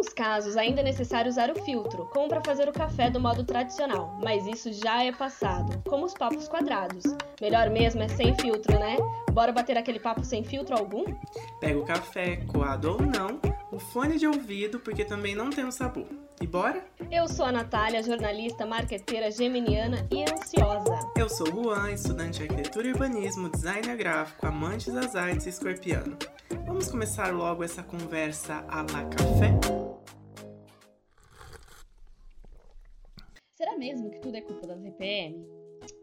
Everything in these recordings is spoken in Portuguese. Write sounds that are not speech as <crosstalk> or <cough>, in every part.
alguns casos, ainda é necessário usar o filtro, como para fazer o café do modo tradicional, mas isso já é passado, como os papos quadrados. Melhor mesmo é sem filtro, né? Bora bater aquele papo sem filtro algum? Pega o café, coado ou não, o fone de ouvido, porque também não tem um sabor. E bora? Eu sou a Natália, jornalista, marqueteira, geminiana e ansiosa. Eu sou o Juan, estudante de arquitetura e urbanismo, designer gráfico, amante das artes e escorpiano. Vamos começar logo essa conversa a la café? Mesmo que tudo é culpa da TPM?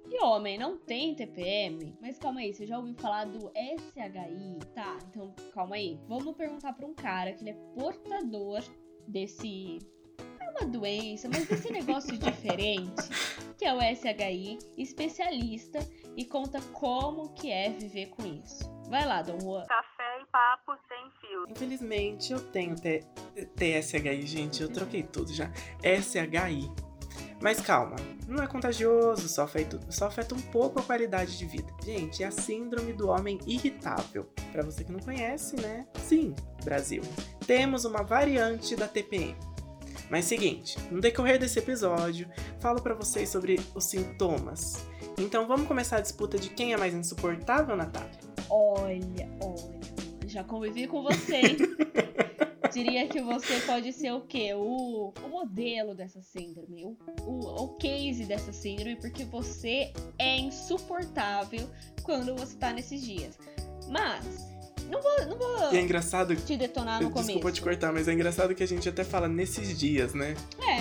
E homem, não tem TPM? Mas calma aí, você já ouviu falar do SHI? Tá, então calma aí. Vamos perguntar para um cara que ele é portador desse é uma doença, mas desse negócio <laughs> diferente, que é o SHI, especialista e conta como que é viver com isso. Vai lá, Dom Juan. Café e papo sem fio. Infelizmente eu tenho TSHI, gente, eu troquei tudo já. SHI. Mas calma, não é contagioso, só afeta, só afeta um pouco a qualidade de vida. Gente, é a síndrome do homem irritável. Para você que não conhece, né? Sim, Brasil. Temos uma variante da TPM. Mas seguinte, no decorrer desse episódio, falo para vocês sobre os sintomas. Então vamos começar a disputa de quem é mais insuportável, Natália? Olha, olha, já convivi com você. <laughs> Diria que você pode ser o quê? O, o modelo dessa síndrome, o, o, o case dessa síndrome, porque você é insuportável quando você tá nesses dias. Mas não vou, não vou E é engraçado. te detonar no Desculpa começo. te cortar, mas é engraçado que a gente até fala nesses dias, né? É.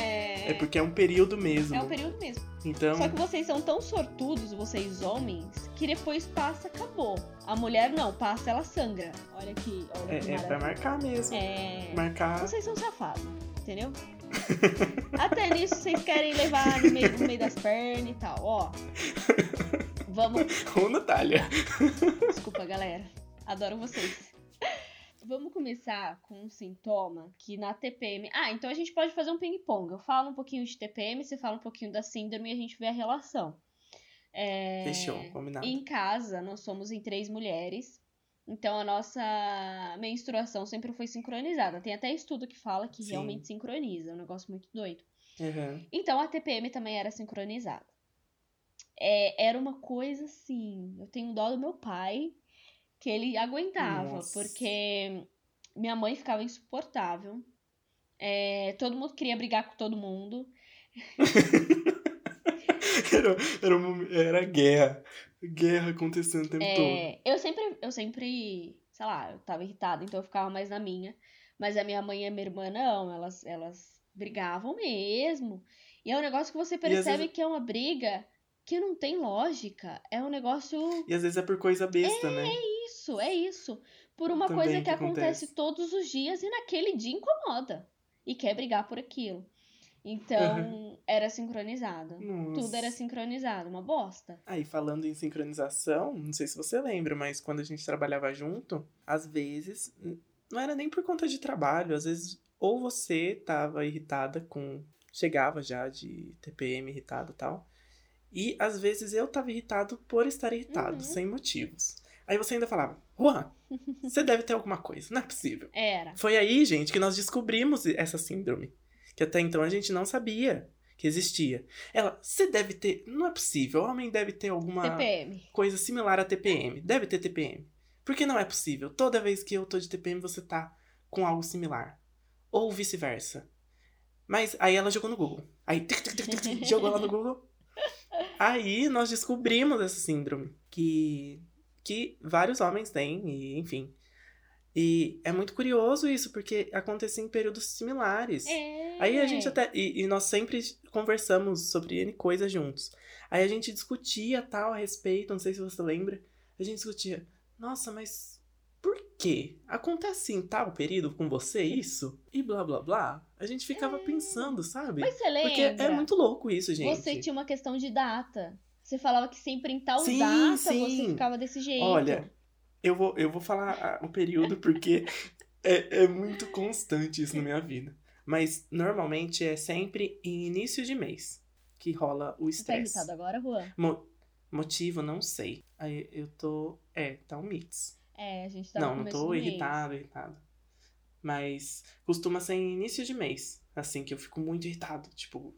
É porque é um período mesmo. É um período mesmo. Então, Só que vocês são tão sortudos, vocês homens, que depois passa, acabou. A mulher não, passa, ela sangra. Olha aqui, olha é, que é pra marcar mesmo. É. Marcar. Vocês são safados, entendeu? <laughs> Até nisso vocês querem levar no meio, no meio das pernas e tal, ó. Vamos. Ô, Natália. Desculpa, galera. Adoro vocês. Vamos começar com um sintoma que na TPM. Ah, então a gente pode fazer um ping-pong. Eu falo um pouquinho de TPM, você fala um pouquinho da síndrome e a gente vê a relação. É... Fechou, combinado. Em casa, nós somos em três mulheres. Então a nossa menstruação sempre foi sincronizada. Tem até estudo que fala que Sim. realmente sincroniza. É um negócio muito doido. Uhum. Então a TPM também era sincronizada. É, era uma coisa assim. Eu tenho dó do meu pai, que ele aguentava, Nossa. porque minha mãe ficava insuportável. É, todo mundo queria brigar com todo mundo. <laughs> Era, era, uma- era guerra. Guerra acontecendo o tempo todo. É, eu sempre, eu sempre, sei lá, eu tava irritada, então eu ficava mais na minha. Mas a minha mãe e a minha irmã não, elas, elas brigavam mesmo. E é um negócio que você percebe vezes- que é uma briga que não tem lógica. É um negócio E às vezes é por coisa besta, né? Isso, é isso. Por uma Também coisa que que acontece acontece. todos os dias e naquele dia incomoda. E quer brigar por aquilo. Então, era sincronizado. Nossa. Tudo era sincronizado, uma bosta. Aí, falando em sincronização, não sei se você lembra, mas quando a gente trabalhava junto, às vezes, não era nem por conta de trabalho, às vezes, ou você tava irritada com. Chegava já de TPM irritado e tal. E às vezes eu tava irritado por estar irritado, Uhum. sem motivos. Aí você ainda falava, Juan, você deve ter alguma coisa, não é possível. Era. Foi aí, gente, que nós descobrimos essa síndrome. Que até então a gente não sabia que existia. Ela, você deve ter. Não é possível, o homem deve ter alguma TPM. coisa similar a TPM. Deve ter TPM. Porque não é possível. Toda vez que eu tô de TPM, você tá com algo similar. Ou vice-versa. Mas aí ela jogou no Google. Aí tic, tic, tic, jogou lá no Google. <laughs> Aí nós descobrimos essa síndrome. Que, que vários homens têm, e enfim. E é muito curioso isso, porque acontecia em períodos similares. É. Aí a gente até. E, e nós sempre conversamos sobre N coisas juntos. Aí a gente discutia tal a respeito, não sei se você lembra. A gente discutia, nossa, mas por quê? Acontece em tal período com você isso? E blá blá blá. A gente ficava pensando, sabe? Mas você lembra? Porque é muito louco isso, gente. Você tinha uma questão de data. Você falava que sempre em tal Sim, data sim. você ficava desse jeito. Olha, eu vou, eu vou falar ah, o período <laughs> porque é, é muito constante isso na minha vida. Mas normalmente é sempre em início de mês que rola o Você tá estresse. irritado agora, Juan? Mo- motivo, não sei. Aí eu tô. É, tá um mix. É, a gente tá não, não tô do mês. irritado, irritado. Mas costuma ser em início de mês, assim, que eu fico muito irritado, tipo,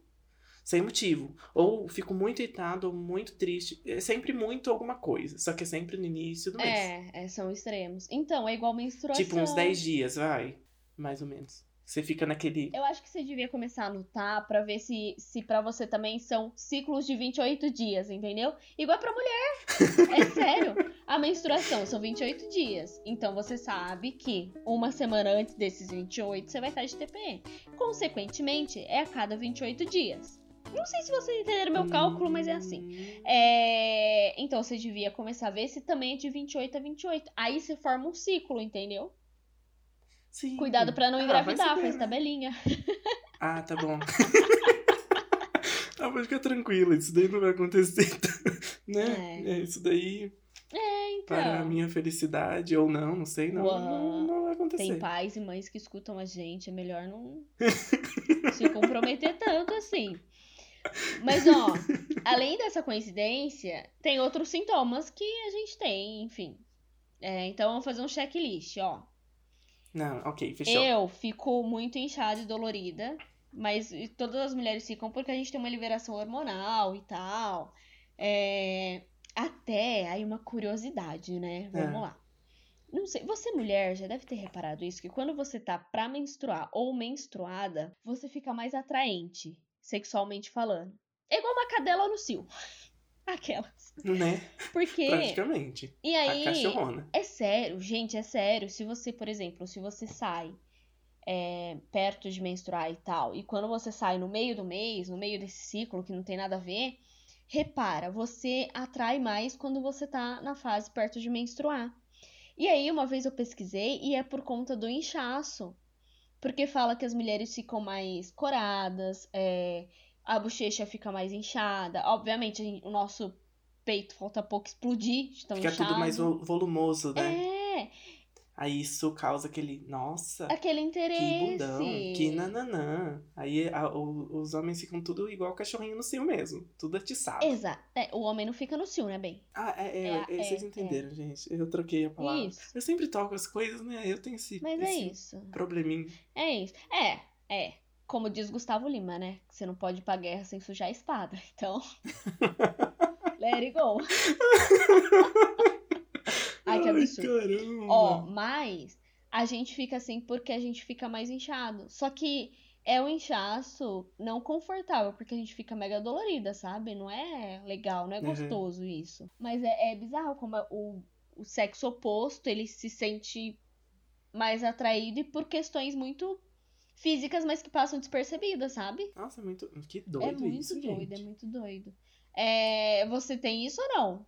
sem motivo. Ou fico muito irritado ou muito triste. É sempre muito alguma coisa, só que é sempre no início do mês. É, é, são extremos. Então, é igual menstruação. Tipo, uns 10 dias, vai. Mais ou menos. Você fica naquele. Eu acho que você devia começar a anotar pra ver se, se para você também são ciclos de 28 dias, entendeu? Igual pra mulher. <laughs> É sério. A menstruação são 28 dias. Então você sabe que uma semana antes desses 28 você vai estar de TPM. Consequentemente, é a cada 28 dias. Não sei se vocês entenderam meu cálculo, mas é assim. É... Então você devia começar a ver se também é de 28 a 28. Aí você forma um ciclo, entendeu? Sim. Cuidado pra não Ah, engravidar, saber, faz né? tabelinha. <laughs> Ah, tá bom. <laughs> ah, pode ficar tranquila, isso daí não vai acontecer, <laughs> né? É. É, isso daí, para a Então, minha felicidade ou não, não sei, não, não, não vai acontecer. tem pais e mães que escutam a gente, é melhor não se comprometer tanto assim. Mas, ó, além dessa coincidência, tem outros sintomas que a gente tem, enfim. É, então, vamos fazer um checklist, ó. Não, ok, fechou. Eu fico muito inchada e dolorida, mas todas as mulheres ficam porque a gente tem uma liberação hormonal e tal. É, Até aí uma curiosidade, né? Vamos É. lá. Não sei, você mulher já deve ter reparado isso, que quando você tá pra menstruar ou menstruada, você fica mais atraente, sexualmente falando. É igual uma cadela no cio. <laughs> Aquelas. Né? Porque. Praticamente. E A aí. cachorrona. É sério, gente, é sério. Se você, por exemplo, se você sai é, perto de menstruar e tal, e quando você sai no meio do mês, no meio desse ciclo que não tem nada a ver, repara, você atrai mais quando você tá na fase perto de menstruar. E aí, uma vez eu pesquisei e é por conta do inchaço. Porque fala que as mulheres ficam mais coradas, é, a bochecha fica mais inchada. Obviamente, gente- o nosso peito falta pouco explodir Fica inchado. tudo mais vo- volumoso, né? É, Aí isso causa aquele, nossa, aquele que interesse. bundão, que nananã. Aí a- o- os homens ficam tudo igual cachorrinho no cio mesmo, tudo atiçado. Exato. É, o homem não fica no cio, né, bem? Ah, é, é, É, é, vocês é, entenderam, gente. Eu troquei a palavra. Isso. Eu sempre toco as coisas, né? Eu tenho esse, Mas é esse isso. probleminha. É isso. É, é. Como diz Gustavo Lima, né? Que você não pode ir pra guerra sem sujar a espada. <laughs> Então. <laughs> let it go. <laughs> Ai, que absurdo. caramba. Ó, mas a gente fica assim porque a gente fica mais inchado. Só que é um inchaço não confortável, porque a gente fica mega dolorida, sabe? Não é legal, não é Uhum. gostoso isso. Mas é, é bizarro como é o, o sexo oposto, ele se sente mais atraído e por questões muito físicas, mas que passam despercebidas, sabe? Nossa, é muito. Que é doido muito isso, doido, é gente. muito doido. É, você tem isso ou não?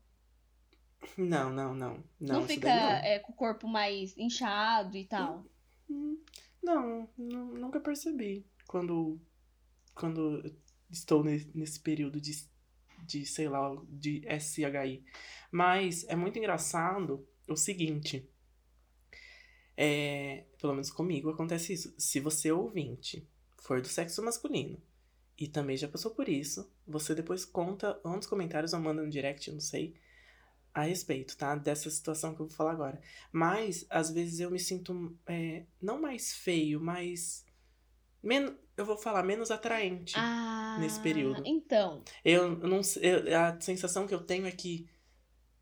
Não, não, não. Não, Não, fica daí é, com o corpo mais inchado e tal? não. Hum, Não, nu- nunca percebi. Quando, quando estou ne- nesse período de, de, sei lá, de SHI. Mas é muito engraçado o seguinte. É, pelo menos comigo acontece isso. Se você é ouvinte for do sexo masculino e também já passou por isso, você depois conta ou nos comentários ou manda no direct, eu não sei, a respeito, tá? Dessa situação que eu vou falar agora. Mas, às vezes, eu me sinto, é, não mais feio, mas. Men eu vou falar menos atraente. Ah, nesse período. Então, Eu não eu- a sensação que eu tenho é que,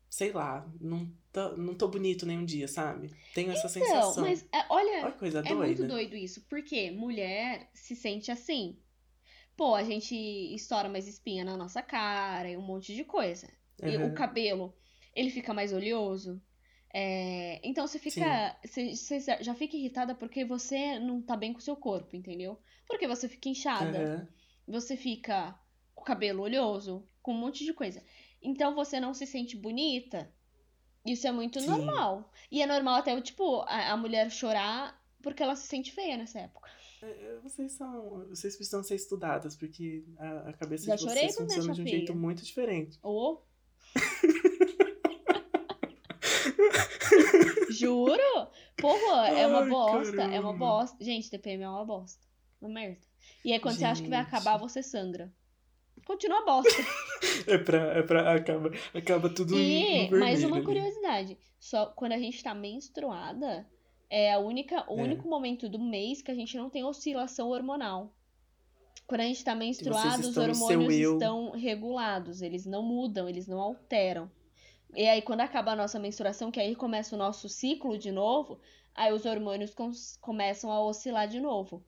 sei lá, não tô, não tô bonito nenhum dia, sabe? Tenho essa então, sensação. mas é, olha, Olha coisa é doida. muito doido isso, porque mulher se sente assim. Pô, a gente estoura mais espinha na nossa cara e um monte de coisa. E o Uhum. cabelo, ele fica mais oleoso. É, então você fica. Você, você já fica irritada porque você não tá bem com o seu corpo, entendeu? Porque você fica inchada. Aham. você fica com o cabelo oleoso, com um monte de coisa. Então você não se sente bonita. Isso é muito Sim. normal. E é normal até, tipo, a, a mulher chorar porque ela se sente feia nessa época. É, Vocês são. Vocês precisam ser estudadas, porque a, a cabeça Já de vocês funciona de um chapinha. jeito muito diferente. Ou. <laughs> Juro? Porra, é uma Ai, bosta. É uma caramba. bosta. Gente, TPM é uma bosta. Uma merda. E aí, quando você acha que vai Gente. acabar, você sangra. Continua bosta. <laughs> <laughs> É pra. É pra acaba, acaba tudo E mais uma curiosidade: só quando a gente tá menstruada, É a única, o É. único momento do mês que a gente não tem oscilação hormonal. Quando a gente tá menstruado, os hormônios estão regulados, eles não mudam, eles não alteram. E aí, quando acaba a nossa menstruação, que aí começa o nosso ciclo de novo, aí os hormônios começam a oscilar de novo.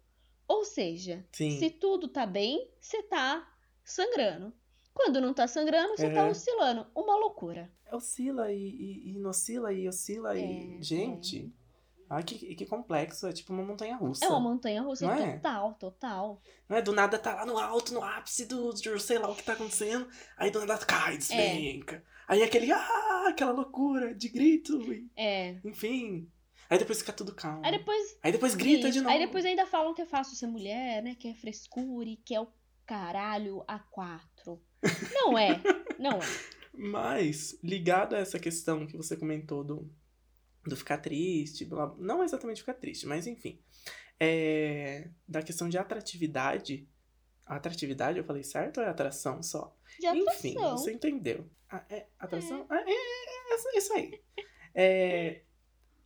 Ou seja, Sim. se tudo tá bem, você tá sangrando. Quando não tá sangrando, você tá É. oscilando. Uma loucura. Oscila e, e, e não oscila e oscila e. É, Gente. Ai, que, que complexo. É tipo uma montanha russa. É uma montanha russa Não é? total, total. Não é do nada tá lá no alto, no ápice do, do sei lá o que tá acontecendo. Aí do nada cai, despenca. Aí aquele, ah, aquela loucura de grito. e- É. enfim. Aí depois fica tudo calmo. Aí depois. Aí depois grita de Isso. novo. Aí depois ainda falam que é fácil ser mulher, né? Que é frescura e que é o caralho a quatro. Não é. <laughs> Não é. Mas, ligado a essa questão que você comentou do, do ficar triste, blá- não exatamente ficar triste, mas enfim. É, da questão de atratividade. Atratividade, eu falei certo ou é atração só? De Enfim, atração. você entendeu. Ah, é atração? Ah, é, é, é isso aí. <laughs> É,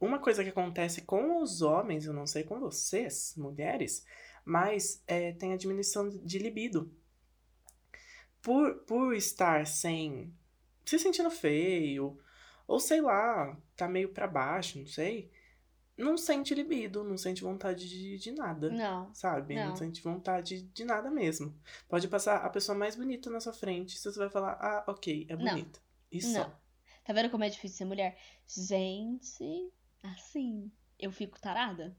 uma coisa que acontece com os homens, eu não sei com vocês, mulheres, mas é, tem a diminuição de libido. Por, por estar sem. se sentindo feio, ou sei lá, tá meio pra baixo, não sei. Não sente libido, não sente vontade de, de nada Não. sabe? Não. Não. sente vontade de nada mesmo. Pode passar a pessoa mais bonita na sua frente, você vai falar, ah, ok, é Não. bonita. E Não. Tá vendo como é difícil ser mulher? Gente, assim, eu fico tarada.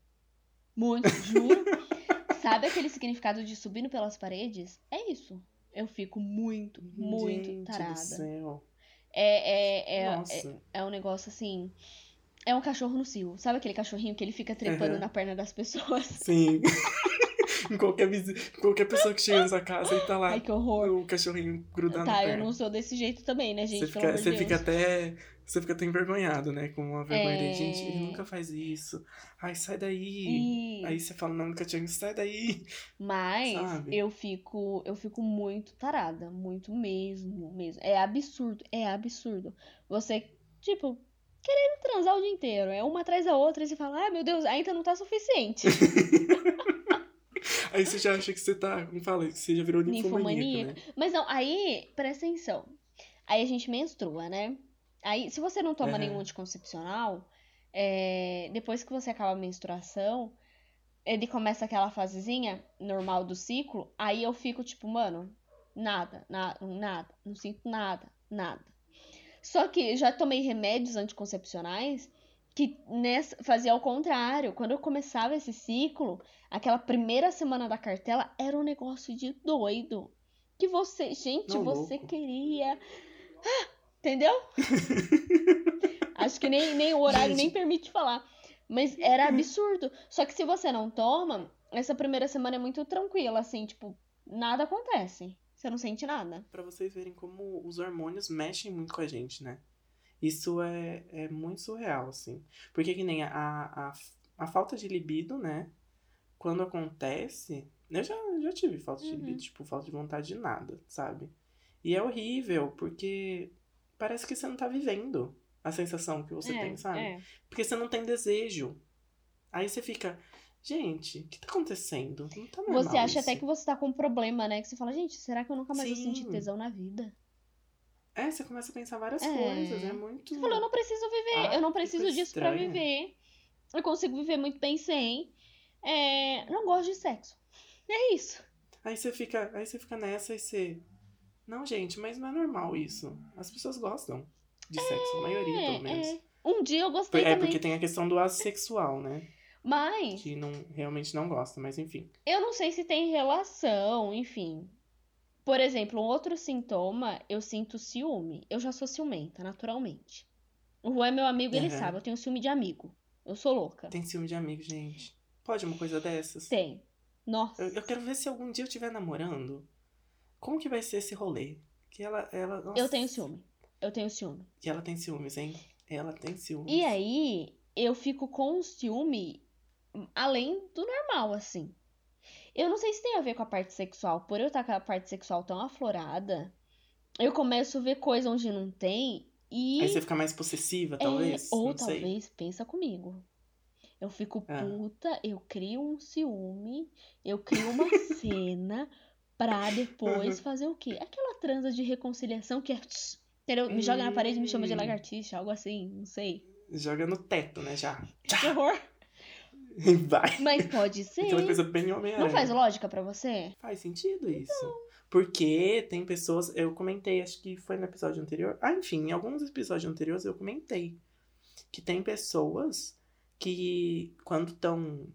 Muito, juro. <laughs> Sabe aquele significado de subindo pelas paredes? É isso. Eu fico muito, muito Gente tarada. do céu. É, é, é, Nossa. é um negócio assim. É um cachorro no cio. Sabe aquele cachorrinho que ele fica trepando Aham. na perna das pessoas? <laughs> Sim. <laughs> em qualquer, qualquer pessoa que chega na sua casa e tá lá Ai, que horror. o cachorrinho grudado na Tá, eu perna. não sou desse jeito também, né, gente? Você fica, de você Deus. fica até. Você fica até envergonhado, né? Com uma vergonha de, É. gente, ele nunca faz isso. Ai, sai daí. E- Aí você fala o nome do cachorrinho, sai daí. Mas Sabe? eu fico, eu fico muito tarada, muito mesmo, mesmo. É absurdo, é absurdo. Você, tipo, querendo transar o dia inteiro, é uma atrás da outra e você fala: "Ai, meu Deus, ainda não tá suficiente". <laughs> Aí você já acha que você tá, como fala, que você já virou Ninfomaníaco. né? Mas não, aí, presta atenção. Aí a gente menstrua, né? Aí, se você não toma Aham. nenhum anticoncepcional, é, depois que você acaba a menstruação, ele começa aquela fasezinha normal do ciclo, aí eu fico tipo, mano, nada, nada, nada, não sinto nada, nada. Só que já tomei remédios anticoncepcionais que nessa, fazia ao contrário. Quando eu começava esse ciclo, aquela primeira semana da cartela era um negócio de doido. Que você, gente, Não, você louco. queria. Ah, entendeu? <laughs> Acho que nem, nem o horário Gente. nem permite falar. Mas era absurdo. Só que se você não toma, essa primeira semana é muito tranquila, assim, tipo, nada acontece. Você não sente nada. Pra vocês verem como os hormônios mexem muito com a gente, né? Isso é, é muito surreal, assim. Porque que nem a, a, a falta de libido, né? Quando acontece. Eu já, já tive falta de Uhum. libido, tipo, falta de vontade de nada, sabe? E é horrível, porque parece que você não tá vivendo a sensação que você é, tem, sabe? é. Porque você não tem desejo. Aí você fica, gente, o que tá acontecendo? Não tá normal Você acha isso. até que você tá com um problema, né? Que você fala, gente, será que eu nunca mais vou sentir Sim. tesão na vida? É, você começa a pensar várias É. coisas, é muito... Você falou, eu não preciso viver, Ah, eu não preciso disso pra estranha. viver. Eu consigo viver muito bem sem. É, não gosto de sexo. É isso. Aí você fica, aí você fica nessa e você... Não, gente, mas não é normal isso. As pessoas gostam de sexo, a maioria, pelo menos. é. Um dia eu gostei É também. porque tem a questão do assexual, né? Mas Que não, realmente não gosta, mas enfim. eu não sei se tem relação, enfim. Por exemplo, um outro sintoma, eu sinto ciúme. Eu já sou ciumenta, naturalmente. O Juan é meu amigo, ele Aham. sabe, eu tenho ciúme de amigo. Eu sou louca. Tem ciúme de amigo, gente. Pode uma coisa dessas? Tem. Nossa. Eu, eu quero ver se algum dia eu estiver namorando. Como que vai ser esse rolê? Que ela, ela, nossa. Eu tenho ciúme. Eu tenho ciúme. E ela tem ciúmes, hein? Ela tem ciúmes. E aí, eu fico com o ciúme além do normal, assim. Eu não sei se tem a ver com a parte sexual. Por eu estar com a parte sexual tão aflorada, eu começo a ver coisa onde não tem e. Aí você fica mais possessiva, é, talvez? ou não sei. talvez, pensa comigo. Eu fico Ah. puta, eu crio um ciúme, eu crio uma <laughs> cena pra depois Uhum. fazer o quê? Aquela transa de reconciliação que é. tss, entendeu? Me joga na parede e me chama de Hum. lagartixa, algo assim, não sei. Joga no teto, né? Já. Que horror. <laughs> Vai. Mas pode <laughs> ser. Aquela coisa bem Homem-Aranha. Não faz lógica pra você? Faz sentido isso. Porque tem pessoas. Eu comentei, acho que foi no episódio anterior. Ah, enfim, em alguns episódios anteriores eu comentei. Que tem pessoas que, quando estão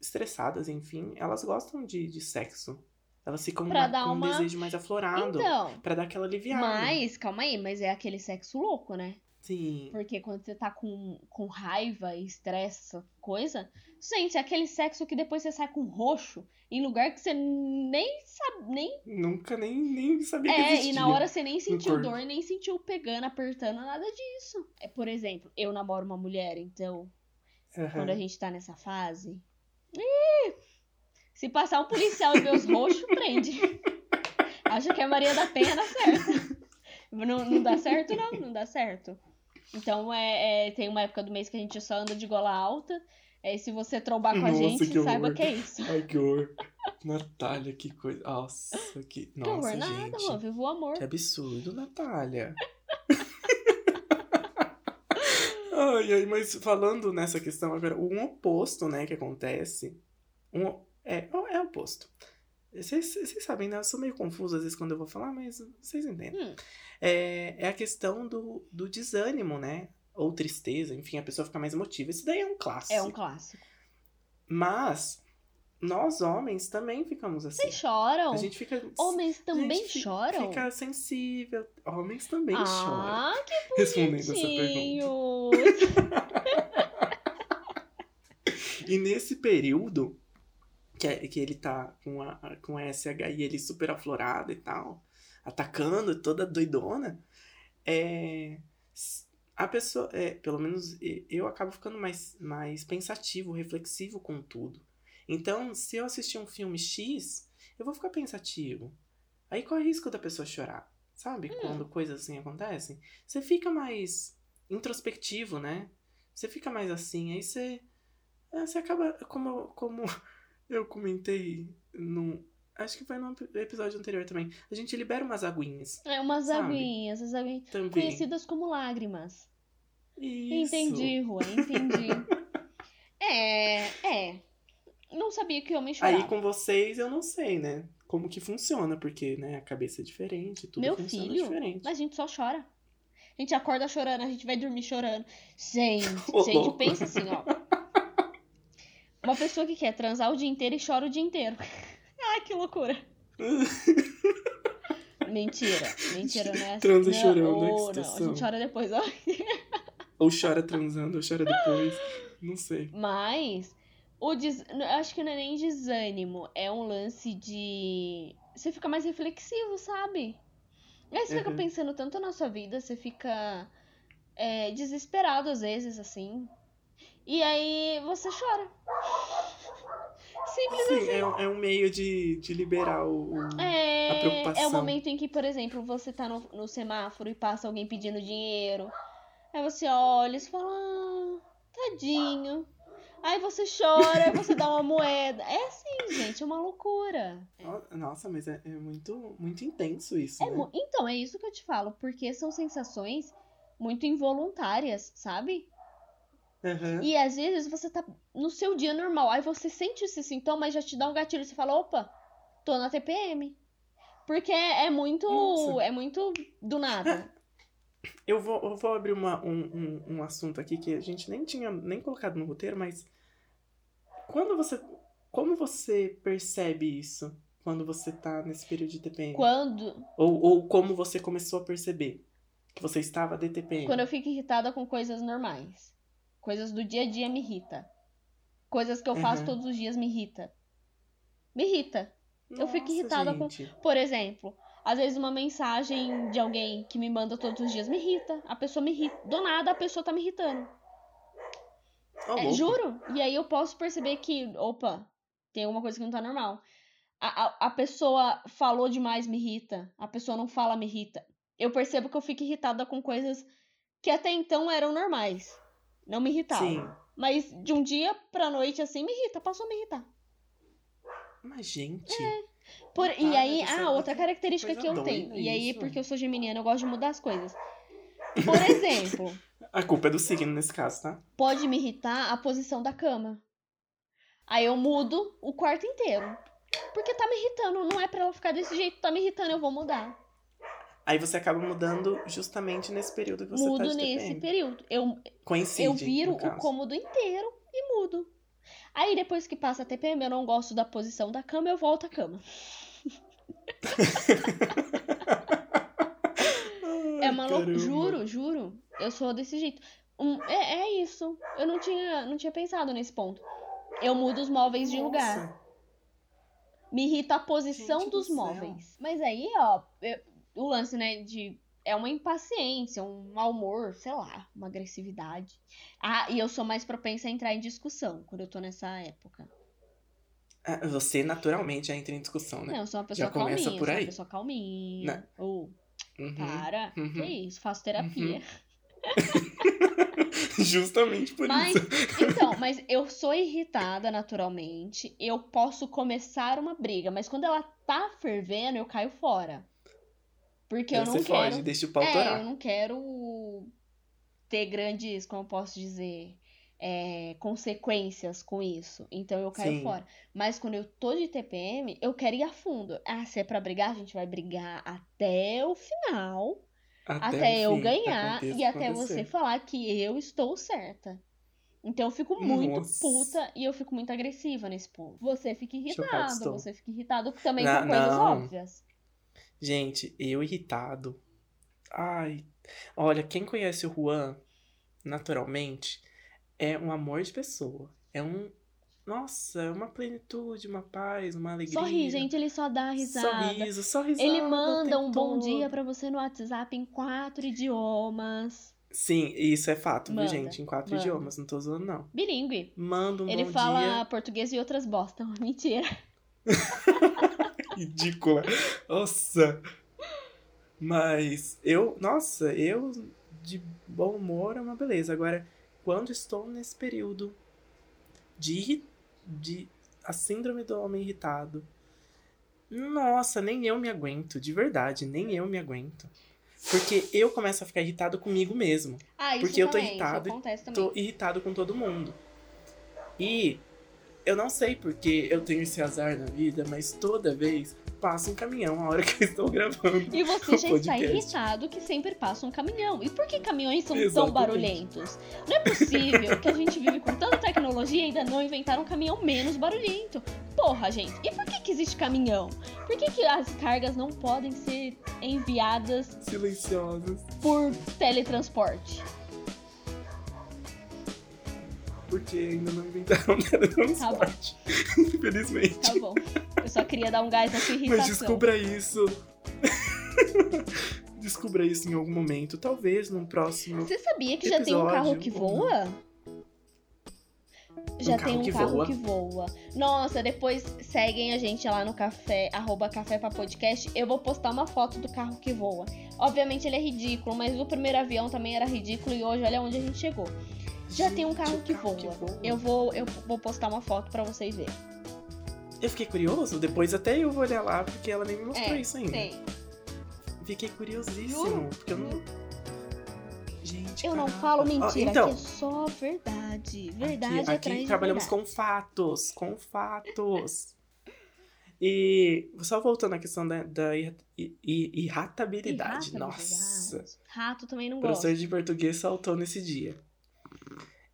estressadas, enfim, elas gostam de, de sexo. Elas ficam Pra ma- dar com uma- um desejo mais aflorado. Então. Pra dar aquela aliviada. Mas, calma aí, mas é aquele sexo louco, né? Sim. Porque quando você tá com, com raiva e estresse, coisa. Gente, é aquele sexo que depois você sai com roxo em lugar que você nem sabe, nem. Nunca nem, nem sabia que É, existia. e na hora você nem sentiu dor, nem sentiu pegando, apertando, nada disso. É, por exemplo, eu namoro uma mulher, então, Aham. quando a gente tá nessa fase. Ih, se passar um policial e ver os roxos, prende. <laughs> Acho que a Maria da Penha dá certo. Não, não dá certo, não, não dá certo. Então é, é- tem uma época do mês que a gente só anda de gola alta. É, se você trombar com a Nossa, gente, que saiba horror. que é isso. Ai, que horror. Natália, que coisa. Nossa, que. Que Nossa, horror, nada, gente. mano. Vivo o amor. Que absurdo, Natália. <laughs> ai, ai, mas falando nessa questão agora, um oposto, né, que acontece. Um, é, é oposto. Vocês, vocês sabem, né? Eu sou meio confuso às vezes quando eu vou falar, mas vocês entendem. Hum. É, é a questão do, do desânimo, né? Ou tristeza, enfim, a pessoa fica mais emotiva. Isso daí é um clássico. É um clássico. Mas nós homens também ficamos assim. Vocês choram? A gente fica. Homens também choram? Fica sensível. Homens também choram. ah, que <laughs> Respondendo essa pergunta. <laughs> E nesse período que, é- que ele tá com a, com a SHI ele super aflorado e tal, atacando, toda doidona, é, a pessoa, é, pelo menos eu acabo ficando mais, mais pensativo, reflexivo com tudo. Então, se eu assistir um filme X, eu vou ficar pensativo. Aí qual é o risco da pessoa chorar? Sabe? Quando coisas assim acontecem. Você fica mais introspectivo, né? Você fica mais assim, aí você. é, Você acaba. Como, como eu comentei no. Acho que foi no episódio anterior também. A gente libera umas aguinhas É umas Sabe? aguinhas, as aguinhas também. conhecidas como lágrimas. Isso. Entendi, Rua, entendi. <laughs> é, é. Não sabia que homem chorava. Aí com vocês eu não sei, né? Como que funciona, porque, né, a cabeça é diferente, tudo Meu funciona filho, diferente. Mas a gente só chora. A gente acorda chorando, a gente vai dormir chorando. <laughs> Gente, Ô, gente, louco. pensa assim, ó. Uma pessoa que quer transar o dia inteiro e chora o dia inteiro. <laughs> Ai, que loucura. <laughs> Mentira, mentira, né? Transa não, chorando, né? Ou não, a gente chora depois, ó. <laughs> Ou chora transando, ou chora depois. Não sei. Mas o des... eu acho que não é nem desânimo, é um lance de você fica mais reflexivo, sabe? E aí você fica Uhum. pensando tanto na sua vida, você fica é, desesperado às vezes, assim. E aí você chora. Simples Sim, é, um- é um meio de, de liberar o. o- A É, preocupação. é o momento em que, por exemplo, você tá no, no semáforo e passa alguém pedindo dinheiro. Aí você olha e fala, ah, tadinho. Aí você chora, aí você dá uma moeda. É assim, gente, é uma loucura. No- Nossa, mas é, é muito, muito intenso isso, É né? então, é isso que eu te falo, porque são sensações muito involuntárias, sabe? Aham. E às vezes você tá no seu dia normal, aí você sente esse sintoma e já te dá um gatilho, você fala, opa, tô na TPM. Porque é muito, Nossa. é muito do nada. <laughs> Eu vou, eu vou abrir uma, um, um, um assunto aqui que a gente nem tinha nem colocado no roteiro, mas quando você. Como você percebe isso quando você tá nesse período de TPM? Quando, Ou, ou como você começou a perceber que você estava de TPM? quando eu fico irritada com coisas normais. Coisas do dia a dia me irrita. Coisas que eu faço Uhum. todos os dias me irrita. Me irrita. eu fico Nossa, irritada com- gente. Por exemplo, às vezes uma mensagem de alguém que me manda todos os dias me irrita. A pessoa me irrita. Do nada a pessoa tá me irritando. Ô, É, juro. E aí eu posso perceber que, opa, tem alguma coisa que não tá normal. A, a, a pessoa falou demais me irrita. A pessoa não fala me irrita. Eu percebo que eu fico irritada com coisas que até então eram normais. Não me irritavam. Sim. Mas de um dia pra noite, assim, me irrita, passou a me irritar. Mas, gente. Por- e aí, é ah, outra característica que eu tenho. E aí, isso. porque eu sou geminiana, eu gosto de mudar as coisas. Por <laughs> exemplo, A culpa é do signo nesse caso, tá? pode me irritar a posição da cama. Aí eu mudo o quarto inteiro. Porque tá me irritando, não é pra ela ficar desse jeito, tá me irritando, eu vou mudar. Aí você acaba mudando justamente nesse período que você Mudo tá de nesse TPM. período. Eu, Coincide, eu viro o cômodo inteiro e mudo. Aí depois que passa a TPM, eu não gosto da posição da cama, eu volto à cama. <laughs> É maluco, juro, juro. Eu sou desse jeito. Um, é, é isso. Eu não tinha, não tinha pensado nesse ponto. Eu mudo os móveis de lugar. Nossa. Me irrita a posição Gente do dos céu. móveis. Mas aí, ó, eu- o lance, né, de. É uma impaciência, um mau humor, sei lá, uma agressividade. Ah, e eu sou mais propensa a entrar em discussão quando eu tô nessa época. Ah, Você naturalmente já entra em discussão, né? Não, eu sou uma pessoa Já começa calminha, por sou uma aí. pessoa calminha. Né? Ou, Uhum. para, uhum. que isso, faço terapia. <laughs> Justamente por Mas, isso. então, mas eu sou irritada naturalmente. Eu posso começar uma briga, mas quando ela tá fervendo, eu caio fora. Porque eu Aí você não quero. foge, deixa o pau é, torar. eu não quero ter grandes, como eu posso dizer, é, consequências com isso. Então eu caio Sim. fora. Mas quando eu tô de TPM, eu quero ir a fundo. Ah, se é pra brigar, a gente vai brigar até o final. Até, o eu fim, ganhar e até acontecer. você falar que eu estou certa. Então eu fico muito Nossa. puta e eu fico muito agressiva nesse ponto. Você fica irritado, você fica irritado também Na- com coisas não. óbvias. Gente, eu irritado. Ai. Olha, quem conhece o Juan, naturalmente, é um amor de pessoa. É um. Nossa, é uma plenitude, uma paz, uma alegria. Sorri, gente, ele só dá risada. Sorriso, só risada. Ele manda um bom todo. dia pra você no WhatsApp em quatro idiomas. Sim, isso é fato, Manda, viu, gente? Em quatro manda. idiomas, não tô zoando, não. Bilingue. Manda um ele bom fala dia. português e outras bosta. <laughs> Mentira. <laughs> <laughs> Ridícula. Nossa. Mas eu, nossa, eu de bom humor é uma beleza. Agora, quando estou nesse período de, de a síndrome do homem irritado, nossa, nem eu me aguento, de verdade, nem eu me aguento. Porque eu começo a ficar irritado comigo mesmo. Ah, isso Porque eu tô também, irritado também. Tô irritado com todo mundo. E eu não sei porque eu tenho esse azar na vida, mas toda vez passa um caminhão a hora que eu estou gravando. E você já está irritado que sempre passa um caminhão. E por que caminhões são tão Exatamente. barulhentos? Não é possível que a gente vive com tanta tecnologia e ainda não inventaram um caminhão menos barulhento. Porra, gente. E por que, que existe caminhão? Por que, que as cargas não podem ser enviadas Silenciosos. por teletransporte? Porque ainda não inventaram <laughs> teletransporte. Infelizmente. Tá bom. Eu só queria dar um gás na sua irritação. Mas descubra isso. <laughs> descubra isso em algum momento. Talvez num próximo. Você sabia que já tem um carro episódio, que voa? Já Um tem um que carro voa? que voa. Nossa, depois seguem a gente lá no café, arroba café pra podcast. Eu vou postar uma foto do carro que voa. Obviamente ele é ridículo, mas o primeiro avião também era ridículo e hoje olha onde a gente chegou. Já tem um carro Gente, que carro voa. Eu vou, eu vou postar uma foto pra vocês verem. Eu fiquei curioso, depois até eu vou olhar lá, porque ela nem me mostrou É, isso ainda. Tem. Fiquei curiosíssimo, Juro, porque eu não. Gente, Eu não falo mentira, então, aqui é só verdade. Verdade aqui, atrás aqui de trabalhamos verdade. com fatos, com fatos. E só voltando à questão da, da ir- irratabilidade. Nossa, Rato também não o gosta. professor de português saltou nesse dia.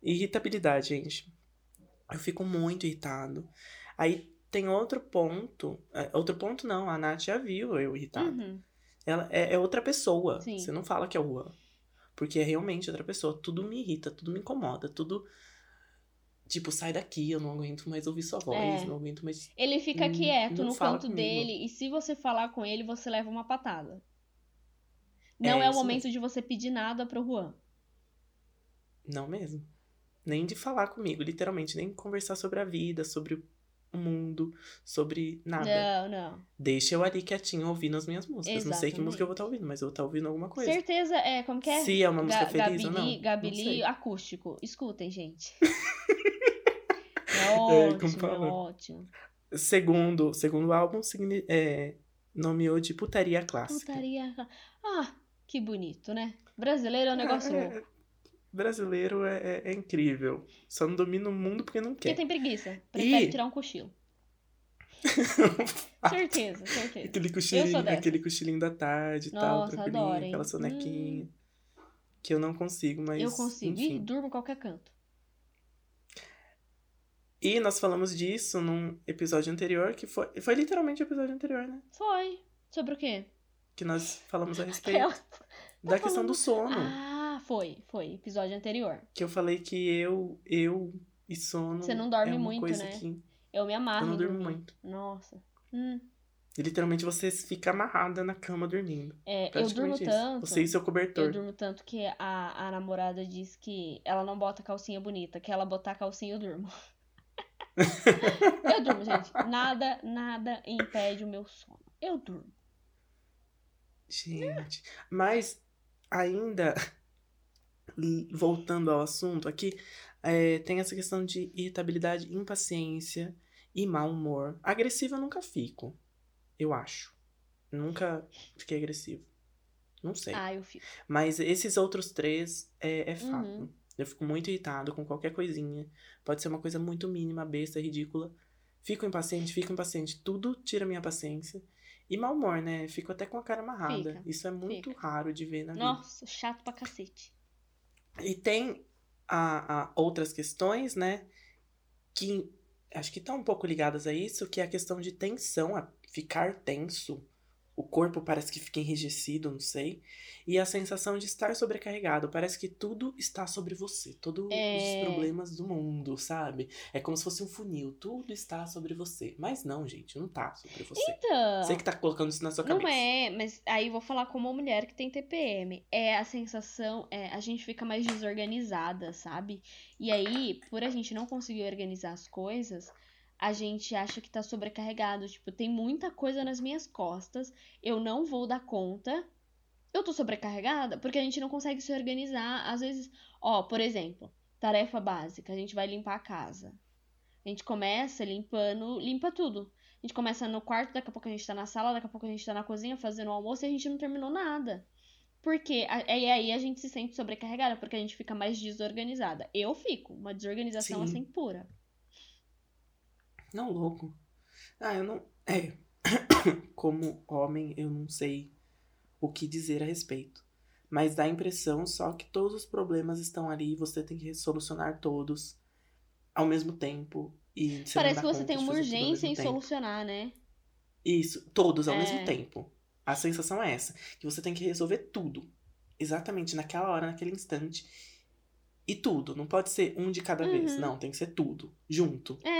Irritabilidade, gente. Eu fico muito irritado. Aí tem outro ponto. é, Outro ponto não, a Nath já viu eu irritado. Uhum. Ela é, é outra pessoa. Sim. Você não fala que é o Juan. Porque é realmente outra pessoa. Tudo me irrita, tudo me incomoda, tudo. Tipo, sai daqui, eu não aguento mais ouvir sua voz, É. não aguento mais. Ele fica Hum, quieto não no fala canto comigo. dele e se você falar com ele, você leva uma patada. Não É é, o momento de você pedir nada pro Juan. Não mesmo. Nem de falar comigo, literalmente, nem conversar sobre a vida, sobre o mundo, sobre nada. Não, não. Deixa eu ali quietinho ouvindo as minhas músicas. Não sei que música eu vou estar Exatamente. ouvindo, mas eu vou estar ouvindo alguma coisa. Certeza é, como que é? Se é uma música Ga- feliz ou Gabili, não. Gabili não acústico. Escutem, gente. <laughs> É ótimo, como é, fala? ótimo. Segundo, segundo álbum, é, nomeou de putaria clássica. Putaria. Ah, que bonito, né? Brasileiro é um negócio É, louco. Brasileiro é, é- é incrível. Só não domina o mundo porque não Porque quer. tem preguiça. Prefere E- tirar um cochilo. <laughs> Certeza, certeza. Aquele cochilinho, aquele cochilinho da tarde e tal, tranquilinho, adoro, aquela sonequinha. Que eu não consigo, mas. Eu consigo. Enfim. durmo em qualquer canto. E nós falamos disso num episódio anterior, que foi. Foi literalmente o episódio anterior, né? Foi. Sobre o quê? Que nós falamos a <laughs> respeito Ela- da questão falando- do sono. Ah, foi. Foi. Episódio anterior. Que eu falei que eu, eu e sono. Você não dorme é muito, né? que. Eu me amarro Eu não durmo muito. Nossa. Hum. E literalmente você fica amarrada na cama dormindo. É, eu durmo isso. tanto. Você e seu cobertor. Eu durmo tanto que a, a namorada diz que ela não bota calcinha bonita, que ela botar calcinha eu durmo. <laughs> eu durmo, gente. Nada, nada impede o meu sono. Eu durmo. Gente, mas ainda voltando ao assunto aqui, é, tem essa questão de irritabilidade, impaciência e mau humor. Agressiva eu nunca fico, eu acho. Nunca fiquei agressivo. Não sei. Ah, eu fico. Mas esses outros três é, é fato. Uhum. Eu fico muito irritado com qualquer coisinha. Pode ser uma coisa muito mínima, besta, ridícula. Fico impaciente, fico impaciente. Tudo tira minha paciência. E mau humor, né? Fico até com a cara amarrada. Fica, Isso é muito fica. raro de ver na vida. Nossa, chato pra cacete. E tem a, a outras questões, né? Que acho que estão um pouco ligadas a isso, que é a questão de tensão, a ficar tenso. O corpo parece que fica enrijecido, não sei. E a sensação de estar sobrecarregado. Parece que tudo está sobre você. Todos É. os problemas do mundo, sabe? É como se fosse um funil. Tudo está sobre você. Mas não, gente, não tá sobre você. Então. Você que tá colocando isso na sua Não cabeça. é, mas aí vou falar como uma mulher que tem TPM. É a sensação, é, a gente fica mais desorganizada, sabe? E aí, por a gente não conseguir organizar as coisas, a gente acha que tá sobrecarregado. Tipo, tem muita coisa nas minhas costas, eu não vou dar conta. Eu tô sobrecarregada porque a gente não consegue se organizar. Às vezes, ó, por exemplo, tarefa básica, a gente vai limpar a casa. A gente começa limpando, limpa tudo. A gente começa no quarto, daqui a pouco a gente tá na sala, daqui a pouco a gente tá na cozinha fazendo o almoço e a gente não terminou nada. Porque a- e aí a gente se sente sobrecarregada, porque a gente fica mais desorganizada. Eu fico, uma desorganização Sim. assim pura. Não, louco. Ah, eu não. É. <coughs> Como homem, eu não sei o que dizer a respeito. Mas dá a impressão só que todos os problemas estão ali e você tem que solucionar todos ao mesmo tempo. E Parece que você tem uma urgência em tempo. solucionar, né? Isso, todos ao É. mesmo tempo. A sensação é essa, que você tem que resolver tudo. Exatamente naquela hora, naquele instante. E tudo, não pode ser um de cada vez, Uhum. não, tem que ser tudo, junto É,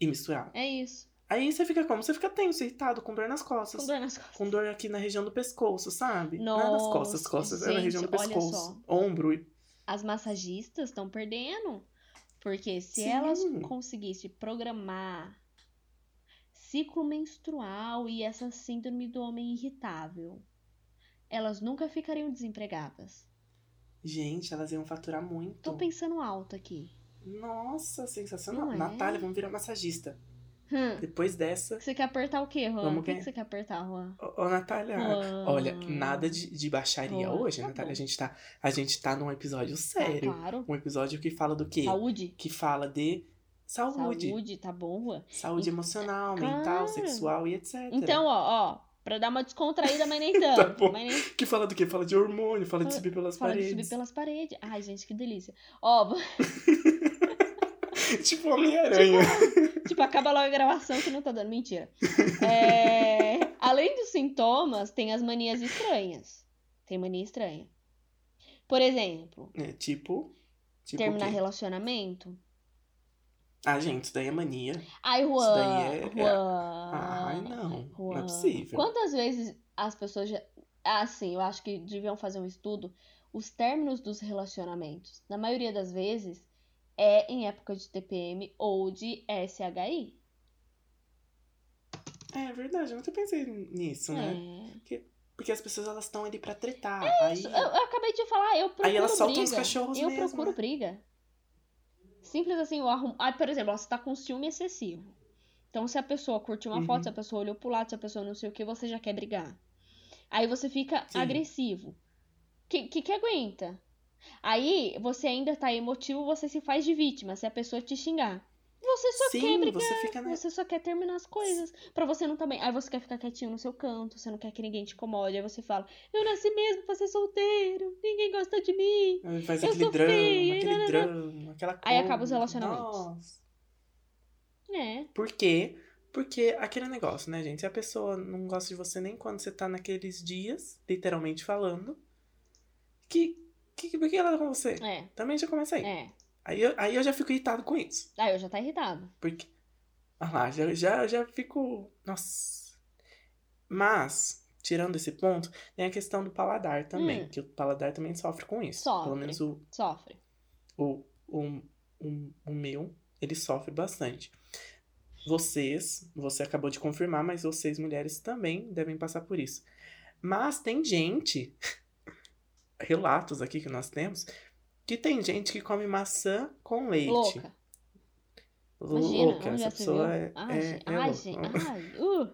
e misturado. é isso. Aí você fica como? Você fica tenso, irritado, com dor nas costas. Com dor nas costas. Com dor aqui na região do pescoço, sabe? Não é nas costas, Nossa, costas é na região do gente, pescoço. só. Ombro. e- As massagistas estão perdendo. Porque se Sim. elas conseguissem programar ciclo menstrual e essa síndrome do homem irritável, elas nunca ficariam desempregadas. Gente, elas iam faturar muito. Tô pensando alto aqui. Nossa, sensacional. Não é? Natália, vamos virar massagista. Hum. Depois dessa. Você quer apertar o quê, Juan? Vamos O que, que você quer apertar, Juan? Ô, ô, Natália, Juan. olha, nada de, de baixaria Juan, hoje, tá Natália. bom. A gente, tá, a gente tá num episódio sério. Ah, claro. Um episódio que fala do quê? Saúde. Que fala de saúde. Saúde, tá bom, Juan? Saúde emocional, Claro. mental, sexual e etc. Então, ó, ó, pra dar uma descontraída, mas nem <laughs> tanto. Tá bom. mas nem Que fala do quê? Fala de hormônio, fala de Fala- subir pelas fala de paredes. subir pelas paredes. Ai, gente, que delícia. Ó, <laughs> <laughs> tipo Homem-Aranha. Tipo, acaba logo a gravação que não tá dando. Mentira. É, Além dos sintomas, tem as manias estranhas. Tem mania estranha. Por exemplo, É, tipo. tipo terminar relacionamento. Ah, gente, isso daí é mania. Ai, Juan. Isso daí é- Juan. Ai, não. Não é Juan. possível. Quantas vezes as pessoas já. Assim, eu acho que deviam fazer um estudo. Os términos dos relacionamentos, na maioria das vezes, é em época de TPM ou de SHI. É verdade, eu nunca pensei nisso, né? É. Porque as pessoas elas estão ali pra tretar. aí, Isso, eu, eu acabei de falar, eu procuro aí elas soltam briga. os cachorros eu mesmo. procuro né? briga. Simples assim, eu arrumo. Ah, por exemplo, você tá com ciúme excessivo. Então, se a pessoa curtiu uma Uhum. foto, se a pessoa olhou pro lado, se a pessoa não sei o que, você já quer brigar. Aí você fica Sim. agressivo. Que, que que aguenta? Aí você ainda tá emotivo, você se faz de vítima se a pessoa te xingar. Você só quer Sim, brigar. você né? Você só quer terminar as coisas. Pra você não também. Aí você quer ficar quietinho no seu canto, você não quer que ninguém te incomode. Aí você fala: Eu nasci mesmo pra ser solteiro, ninguém gosta de mim. Aí Faz Eu aquele drama, aquele nananã. drama, aquela coisa. Aí acaba os relacionamentos. Nossa. É. Por quê? Porque aquele negócio, né, gente? Se a pessoa não gosta de você nem quando você tá naqueles dias, literalmente falando, que, que por que ela tá com você? É. Também já começa aí. É. Aí, eu, aí eu já fico irritado com isso. Aí eu já tá irritado. Porque. Ah lá, já, já, já fico. Nossa. Mas, tirando esse ponto, tem a questão do paladar também. Hum. Que o paladar também sofre com isso. Sofre. Pelo menos o, Sofre. o, o, o, o meu, ele sofre bastante. Vocês, você acabou de confirmar, mas vocês, mulheres, também devem passar por isso. Mas tem gente, relatos aqui que nós temos, que tem gente que come maçã com leite. Louca. Imagina, Louca, já essa pessoa é, Ai, é- é ai, gente, ai, uh.